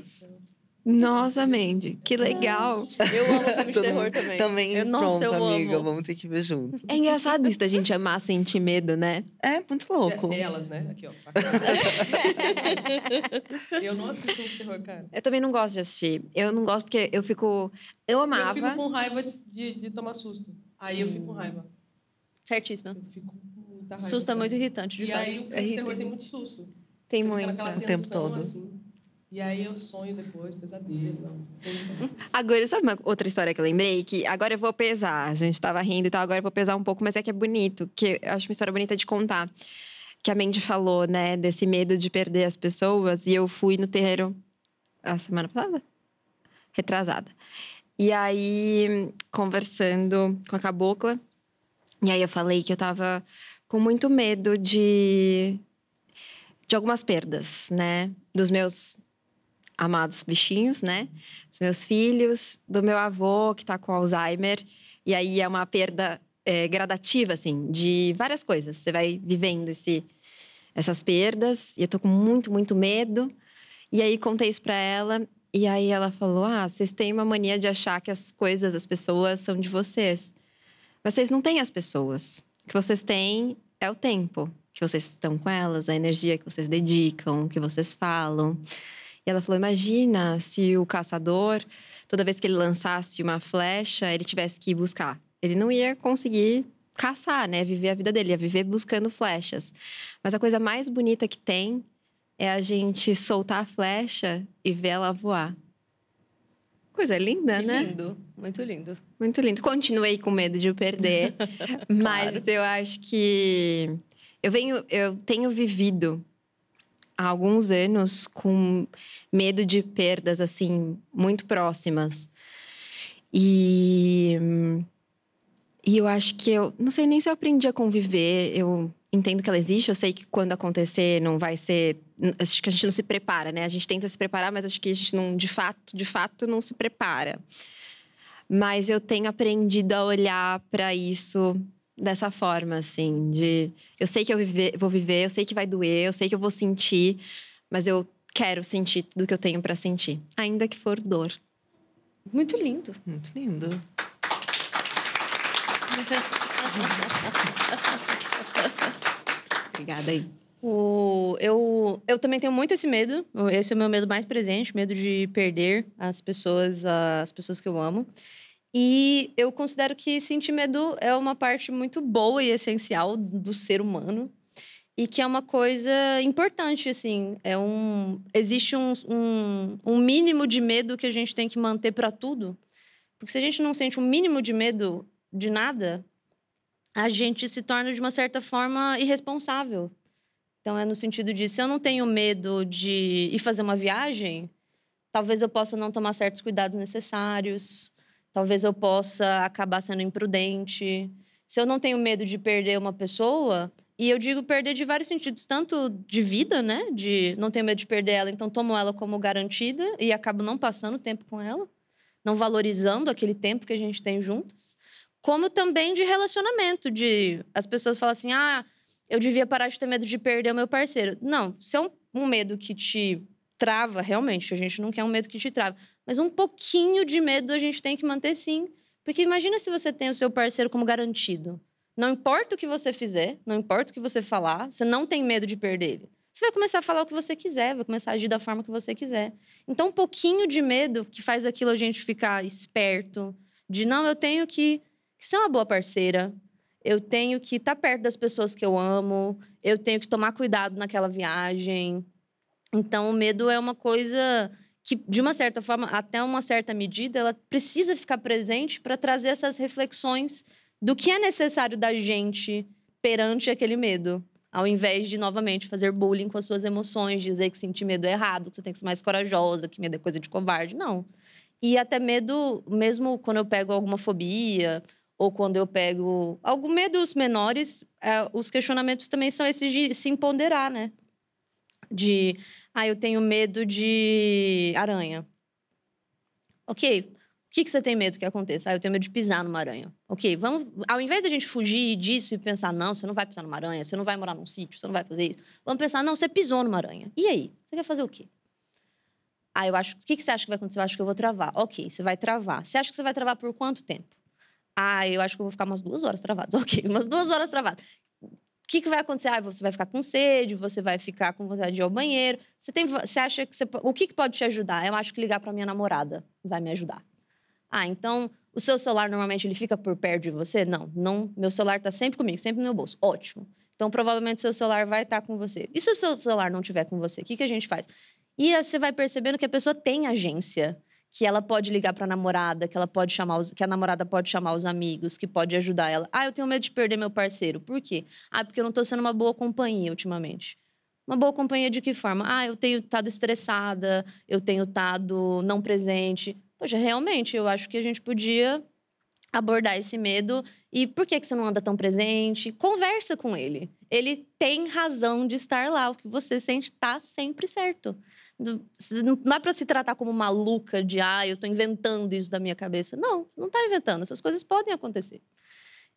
Nossa, Mandy, que legal. Eu amo filme de terror também. Também, eu, pronto, nossa, eu amiga, amo. vamos ter que ver junto. É engraçado isso da gente amar sentir medo, né? É muito louco. É, elas, né? Aqui, ó. eu não assisto filme de terror, cara. Eu também não gosto de assistir. Eu não gosto porque eu fico. Eu amava. Eu fico com raiva de, de, de tomar susto. Aí eu fico com raiva. Certíssima. Eu fico com muita raiva. Susto é muito irritante, de E fato. aí o filme É de terror tem muito susto. Tem Você muito. O tempo todo. assim. E aí eu sonho depois, pesadelo. Agora, sabe uma outra história que eu lembrei? Que agora eu vou pesar. A gente tava rindo e tal, agora eu vou pesar um pouco, mas é que é bonito. Que eu acho uma história bonita de contar. Que a Mandy falou, né? Desse medo de perder as pessoas. E eu fui no terreiro a semana passada? Retrasada. E aí, conversando com a cabocla. E aí eu falei que eu tava com muito medo de... De algumas perdas, né? Dos meus amados bichinhos, né? Dos meus filhos, do meu avô que tá com Alzheimer. E aí é uma perda é, gradativa, assim, de várias coisas. Você vai vivendo esse, essas perdas. E eu tô com muito, muito medo. E aí contei isso pra ela. E aí ela falou: Ah, vocês têm uma mania de achar que as coisas, as pessoas são de vocês. Mas vocês não têm as pessoas. O que vocês têm é o tempo que vocês estão com elas, a energia que vocês dedicam, o que vocês falam. E ela falou: imagina se o caçador, toda vez que ele lançasse uma flecha, ele tivesse que ir buscar. Ele não ia conseguir caçar, né? Viver a vida dele, ia viver buscando flechas. Mas a coisa mais bonita que tem é a gente soltar a flecha e ver ela voar. Coisa linda, Que né? lindo, muito lindo. Muito lindo. Continuei com medo de eu perder, mas eu acho que eu venho, eu tenho vivido há alguns anos com medo de perdas assim muito próximas. E e eu acho que eu não sei nem se eu aprendi a conviver. Eu entendo que ela existe. Eu sei que quando acontecer não vai ser. Acho que a gente não se prepara, né? A gente tenta se preparar, mas acho que a gente não, de fato, de fato, não se prepara. Mas eu tenho aprendido a olhar para isso dessa forma, assim, de eu sei que eu viver- vou viver, eu sei que vai doer, eu sei que eu vou sentir, mas eu quero sentir tudo que eu tenho para sentir, ainda que for dor. Muito lindo. Muito lindo. Obrigada aí. O, eu, eu também tenho muito esse medo. Esse é o meu medo mais presente, medo de perder as pessoas, as pessoas que eu amo. E eu considero que sentir medo é uma parte muito boa e essencial do ser humano. E que é uma coisa importante, assim. É um, existe um, um, um mínimo de medo que a gente tem que manter para tudo. Porque se a gente não sente um mínimo de medo de nada, a gente se torna, de uma certa forma, irresponsável. Então, é no sentido de, se eu não tenho medo de ir fazer uma viagem, talvez eu possa não tomar certos cuidados necessários, talvez eu possa acabar sendo imprudente. Se eu não tenho medo de perder uma pessoa, e eu digo perder de vários sentidos, tanto de vida, né? De não tenho medo de perder ela, então tomo ela como garantida e acabo não passando tempo com ela, não valorizando aquele tempo que a gente tem juntas. Como também de relacionamento, de as pessoas falam assim: ah, eu devia parar de ter medo de perder o meu parceiro. Não, se é um, um medo que te trava, realmente, a gente não quer um medo que te trava. Mas um pouquinho de medo a gente tem que manter sim. Porque imagina se você tem o seu parceiro como garantido. Não importa o que você fizer, não importa o que você falar, você não tem medo de perder ele. Você vai começar a falar o que você quiser, vai começar a agir da forma que você quiser. Então, um pouquinho de medo que faz aquilo a gente ficar esperto, de não, eu tenho que, que ser uma boa parceira, eu tenho que estar perto das pessoas que eu amo, eu tenho que tomar cuidado naquela viagem. Então, o medo é uma coisa que, de uma certa forma, até uma certa medida, ela precisa ficar presente para trazer essas reflexões do que é necessário da gente perante aquele medo. Ao invés de, novamente, fazer bullying com as suas emoções, dizer que sentir medo é errado, que você tem que ser mais corajosa, que medo é coisa de covarde. Não. E até medo, mesmo quando eu pego alguma fobia, ou quando eu pego algum medos menores, é, os questionamentos também são esses de se empoderar, né? De, ah, eu tenho medo de aranha. Ok, o que, que você tem medo que aconteça? Ah, eu tenho medo de pisar numa aranha. Ok, vamos. Ao invés da gente fugir disso e pensar, não, você não vai pisar numa aranha, você não vai morar num sítio, você não vai fazer isso. Vamos pensar, não, você pisou numa aranha. E aí? Você quer fazer o quê? Ah, eu acho. O que, que você acha que vai acontecer? Eu acho que eu vou travar. Ok, você vai travar. Você acha que você vai travar por quanto tempo? Ah, eu acho que eu vou ficar umas duas horas travado. Ok, umas duas horas travado. O que, que vai acontecer? Ah, você vai ficar com sede, você vai ficar com vontade de ir ao banheiro. Você, tem, você acha que você. O que, que pode te ajudar? Eu acho que ligar para minha namorada vai me ajudar. Ah, então o seu celular normalmente ele fica por perto de você? Não, não. Meu celular está sempre comigo, sempre no meu bolso. Ótimo. Então provavelmente seu celular vai estar tá com você. E se o seu celular não estiver com você, o que, que a gente faz? E você vai percebendo que a pessoa tem agência que ela pode ligar para a namorada, que ela pode chamar os, que a namorada pode chamar os amigos, que pode ajudar ela. Ah, eu tenho medo de perder meu parceiro. Por quê? Ah, porque eu não estou sendo uma boa companhia ultimamente. Uma boa companhia de que forma? Ah, eu tenho estado estressada, eu tenho estado não presente. Poxa, realmente, eu acho que a gente podia abordar esse medo e por que, que você não anda tão presente? Conversa com ele. Ele tem razão de estar lá. O que você sente está sempre certo. Não dá para se tratar como maluca de, ah, eu estou inventando isso da minha cabeça. Não, não está inventando. Essas coisas podem acontecer.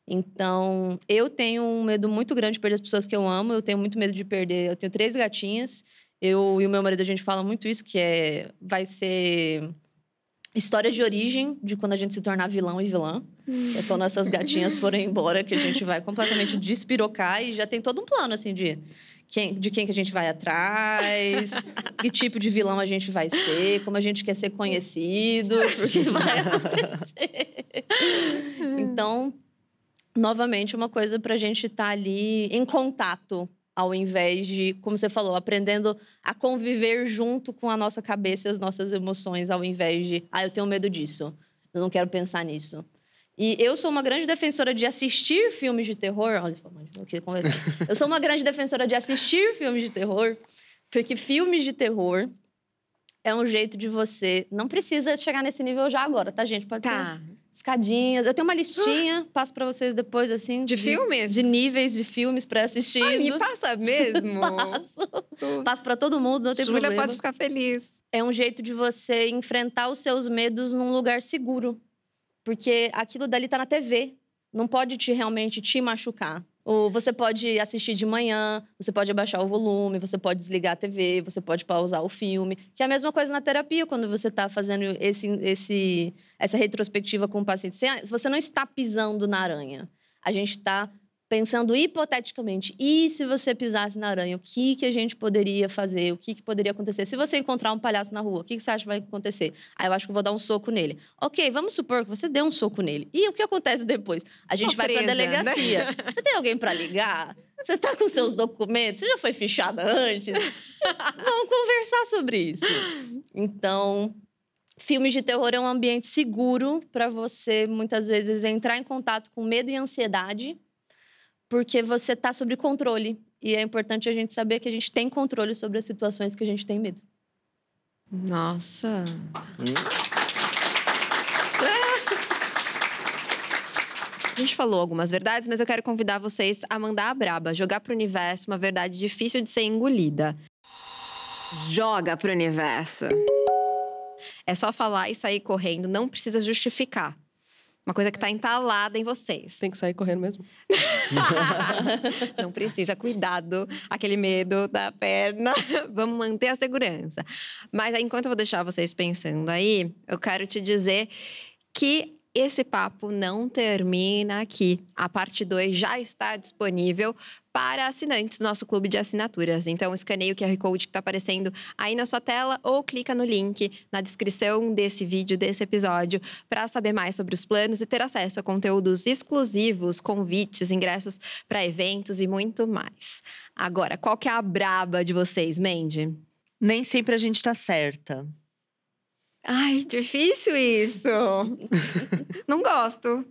Então, eu tenho um medo muito grande de perder as pessoas que eu amo. Eu tenho muito medo de perder. Eu tenho três gatinhas. Eu e o meu marido, a gente fala muito isso, que é... Vai ser história de origem de quando a gente se tornar vilão e vilã. É quando essas gatinhas forem embora, que a gente vai completamente despirocar e já tem todo um plano, assim, de quem, de quem que a gente vai atrás, que tipo de vilão a gente vai ser, como a gente quer ser conhecido, porque vai acontecer. Então, novamente, uma coisa para a gente estar tá ali em contato, ao invés de, como você falou, aprendendo a conviver junto com a nossa cabeça e as nossas emoções, ao invés de, ah, eu tenho medo disso, eu não quero pensar nisso. E eu sou uma grande defensora de assistir filmes de terror. Olha, eu queria conversar. eu sou uma grande defensora de assistir filmes de terror, porque filmes de terror é um jeito de você. Não precisa chegar nesse nível já agora, tá, gente? Pode tá. ser escadinhas. Eu tenho uma listinha, uh, passo para vocês depois, assim. De, de, filmes? De níveis de filmes para assistir. Ai, me passa mesmo? passo. Passo para todo mundo, não tem Júlia problema. pode ficar feliz. É um jeito de você enfrentar os seus medos num lugar seguro. Porque aquilo dali tá na TV. Não pode te realmente te machucar. Ou você pode assistir de manhã, você pode abaixar o volume, você pode desligar a TV, você pode pausar o filme. Que é a mesma coisa na terapia, quando você está fazendo esse, esse, essa retrospectiva com o paciente. Você não está pisando na aranha. A gente está pensando hipoteticamente, e se você pisasse na aranha, o que, que a gente poderia fazer? O que, que poderia acontecer? Se você encontrar um palhaço na rua, o que, que você acha que vai acontecer? Aí eu acho que eu vou dar um soco nele. Ok, vamos supor que você deu um soco nele. E o que acontece depois? A gente Só vai para a delegacia. Né? Você tem alguém para ligar? Você está com seus documentos? Você já foi fichada antes? vamos conversar sobre isso. Então, Filmes de terror é um ambiente seguro para você, muitas vezes, entrar em contato com medo e ansiedade porque você está sob controle. E é importante a gente saber que a gente tem controle sobre as situações que a gente tem medo. Nossa. Hum. A gente falou algumas verdades, mas eu quero convidar vocês a mandar a braba, jogar pro universo uma verdade difícil de ser engolida. Joga pro universo. É só falar e sair correndo, não precisa justificar. Uma coisa que está entalada em vocês. Tem que sair correndo mesmo. Não precisa, cuidado, aquele medo da perna. Vamos manter a segurança. Mas enquanto eu vou deixar vocês pensando aí, eu quero te dizer que esse papo não termina aqui. A parte 2 já está disponível para assinantes do nosso clube de assinaturas. Então, escaneie o QR Code que está aparecendo aí na sua tela ou clica no link na descrição desse vídeo, desse episódio, para saber mais sobre os planos e ter acesso a conteúdos exclusivos, convites, ingressos para eventos e muito mais. Agora, qual que é a braba de vocês, Mandy? Nem sempre a gente está certa. Ai, difícil isso. Não gosto.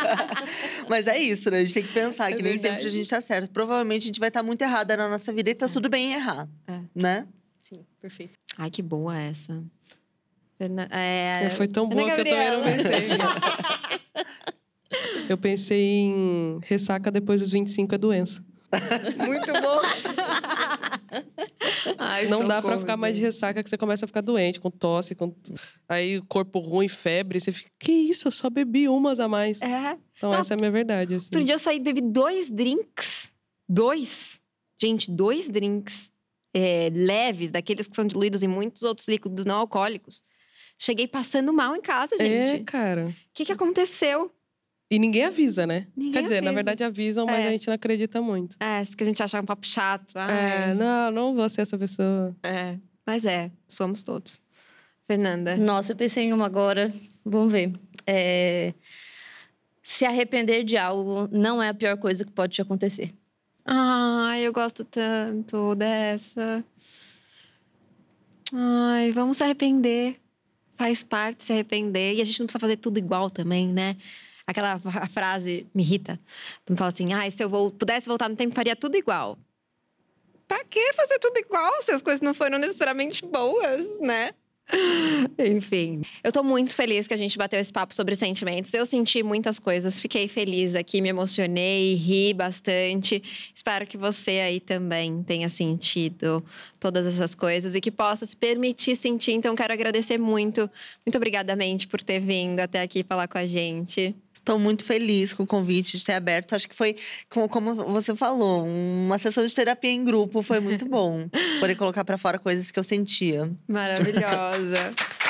Mas é isso, né? A gente tem que pensar É que nem sempre a verdade. gente tá certo. Provavelmente a gente vai estar muito errada na nossa vida e tá tudo bem em errar. É. Né? Sim, perfeito. Ai, que boa essa. É... Foi tão Ana boa que eu também não pensei. eu pensei em ressaca depois dos 25 é doença. Muito bom. Ai, não dá pra socorro, ficar mais de ressaca que você começa a ficar doente, com tosse, com aí corpo ruim, febre, você fica, que isso, eu só bebi umas a mais. É. Então Não, essa é a minha verdade, assim. Outro dia eu saí e bebi dois drinks. Dois. Gente, dois drinks é, leves, daqueles que são diluídos em muitos outros líquidos não alcoólicos. Cheguei passando mal em casa, É, gente. O cara. que, que aconteceu? E ninguém avisa, né? Ninguém Quer dizer, na avisa. verdade avisam, mas É. a gente não acredita muito. É, isso que a gente acha um papo chato. É, Ai, não, não vou ser essa pessoa. é. Mas é, somos todos. Fernanda. Nossa, eu pensei em uma agora. Vamos ver. É, Se arrepender de algo não é a pior coisa que pode te acontecer. Ai, eu gosto tanto dessa. Ai, vamos se arrepender. Faz parte se arrepender. E a gente não precisa fazer tudo igual também, né? Aquela frase me irrita. Tu me fala assim, ai, se eu vou- pudesse voltar no tempo, faria tudo igual. Pra que fazer tudo igual se as coisas não foram necessariamente boas, né? Enfim, eu tô muito feliz que a gente bateu esse papo sobre sentimentos. Eu senti muitas coisas, fiquei feliz aqui, me emocionei, ri bastante. Espero que você aí também tenha sentido todas essas coisas e que possa se permitir sentir. Então, quero agradecer muito. Muito obrigada, Mente, por ter vindo até aqui falar com a gente. Tô muito feliz com o convite de ter aberto. Acho que foi, como, você falou, uma sessão de terapia em grupo. Foi muito bom. Poder colocar pra fora coisas que eu sentia. Maravilhosa.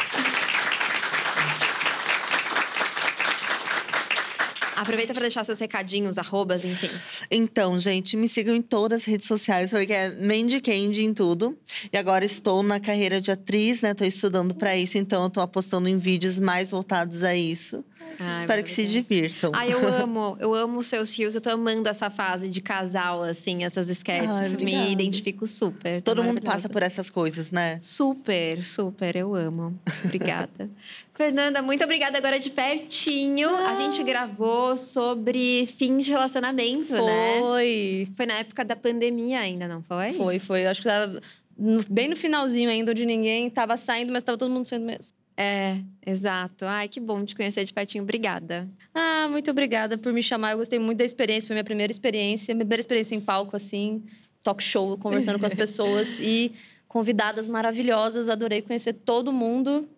Aproveita para deixar seus recadinhos, arrobas, enfim. Então, gente, me sigam em todas as redes sociais, foi que é Mandy Candy em tudo. E agora estou na carreira de atriz, né? Tô estudando pra isso, então eu tô apostando em vídeos mais voltados a isso. Ai, Espero que se divirtam. Ai, eu amo, eu amo os seus rios. Eu tô amando essa fase de casal, assim, essas sketches. Me identifico super. Todo mundo passa por essas coisas, né? Super, super, eu amo. Obrigada. Fernanda, muito obrigada agora de pertinho. A gente gravou sobre fim de relacionamento, né? Foi. Foi na época da pandemia ainda, não foi? Foi, foi. Acho que tava bem no finalzinho ainda, onde ninguém tava saindo, mas tava todo mundo saindo mesmo. É, exato. Ai, que bom te conhecer de pertinho. Obrigada. Ah, muito obrigada por me chamar. Eu gostei muito da experiência, foi minha primeira experiência, minha primeira experiência em palco, assim, talk show, conversando com as pessoas e convidadas maravilhosas. Adorei conhecer todo mundo.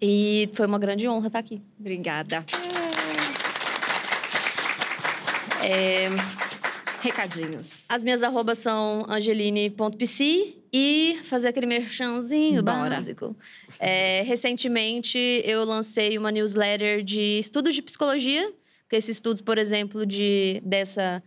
E foi uma grande honra estar aqui. Obrigada. É, Recadinhos. as minhas arrobas são angeline.pc e fazer aquele merchanzinho Bora. básico. É, recentemente, eu lancei uma newsletter de estudos de psicologia. Que esses estudos, por exemplo, de dessa...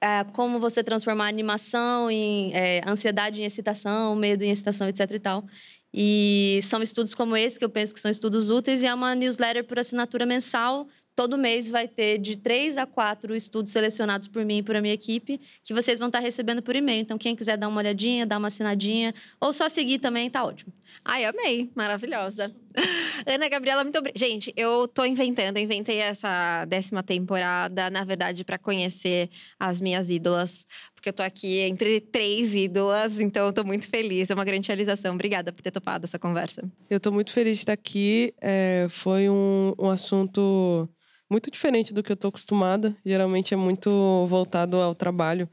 ah, como você transformar animação em é, ansiedade em excitação, medo em excitação, etc e tal. E são estudos como esse que eu penso que são estudos úteis e é uma newsletter por assinatura mensal. Todo mês vai ter de três a quatro estudos selecionados por mim e por a minha equipe, que vocês vão estar recebendo por e-mail. Então, quem quiser dar uma olhadinha, dar uma assinadinha, ou só seguir também, tá ótimo. Ai, amei. Maravilhosa. Ana Gabriela, muito obrigada. Gente, eu tô inventando. Eu inventei essa décima temporada, na verdade, para conhecer as minhas ídolas. Porque eu tô aqui entre três ídolas, então eu tô muito feliz. É uma grande realização. Obrigada por ter topado essa conversa. Eu tô muito feliz de estar aqui. É, foi um, um assunto muito diferente do que eu tô acostumada. Geralmente é muito voltado ao trabalho.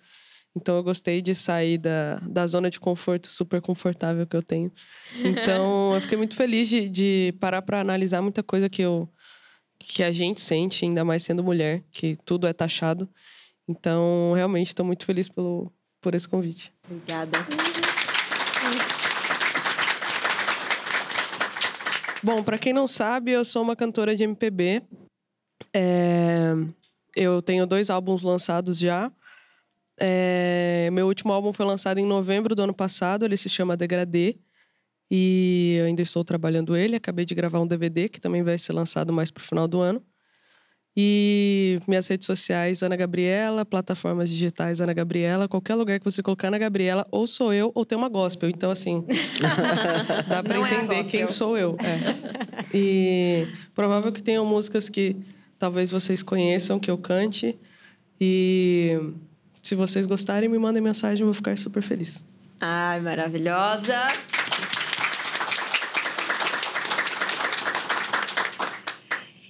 Então eu gostei de sair da, da zona de conforto super confortável que eu tenho. Então eu fiquei muito feliz de, de parar para analisar muita coisa que eu que a gente sente, ainda mais sendo mulher, que tudo é taxado. Então realmente estou muito feliz pelo, por esse convite. Obrigada. Bom, para quem não sabe, eu sou uma cantora de MPB. É, Eu tenho dois álbuns lançados já. É, Meu último álbum foi lançado em novembro do ano passado. Ele se chama Degradê. E eu ainda estou trabalhando ele. Acabei de gravar um DVD que também vai ser lançado mais pro final do ano. E minhas redes sociais, Ana Gabriela, plataformas digitais, Ana Gabriela, qualquer lugar que você colocar Ana Gabriela, ou sou eu, ou tem uma gospel. Então, assim, dá pra Não é entender gospel. quem sou eu. É. E provável que tenham músicas que talvez vocês conheçam, que eu cante. E se vocês gostarem, me mandem mensagem, eu vou ficar super feliz. Ai, maravilhosa.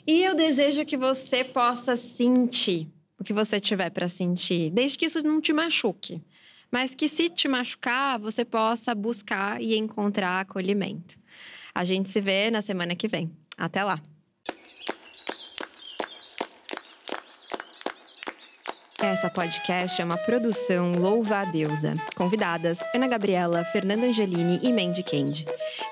E eu desejo que você possa sentir o que você tiver para sentir, desde que isso não te machuque. Mas que se te machucar, você possa buscar e encontrar acolhimento. A gente se vê na semana que vem. Até lá. Essa podcast é uma produção Louva a Deusa. Convidadas: Ana Gabriela, Fernanda Angelini e Mandy Kendi.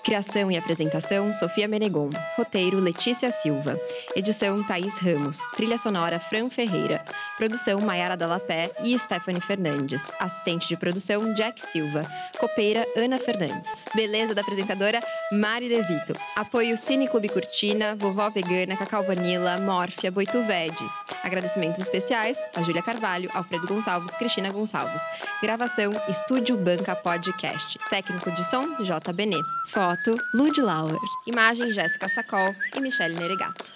Criação e apresentação: Sofia Menegon. Roteiro: Letícia Silva. Edição: Thaís Ramos. Trilha sonora: Fran Ferreira. Produção: Maiara Dalapé e Stephanie Fernandes. Assistente de produção: Jack Silva. Copeira: Ana Fernandes. Beleza da apresentadora: Mari Devito. Apoio Cine Clube Cortina, Vovó Vegana, Cacau Vanilla, Mórfia, Boituvede. Agradecimentos especiais a Júlia Carvalho, Alfredo Gonçalves, Cristina Gonçalves. Gravação Estúdio Banca Podcast. Técnico de som J. Benê. Foto Lud Lauer. Imagem Jéssica Sacol e Michele Neregato.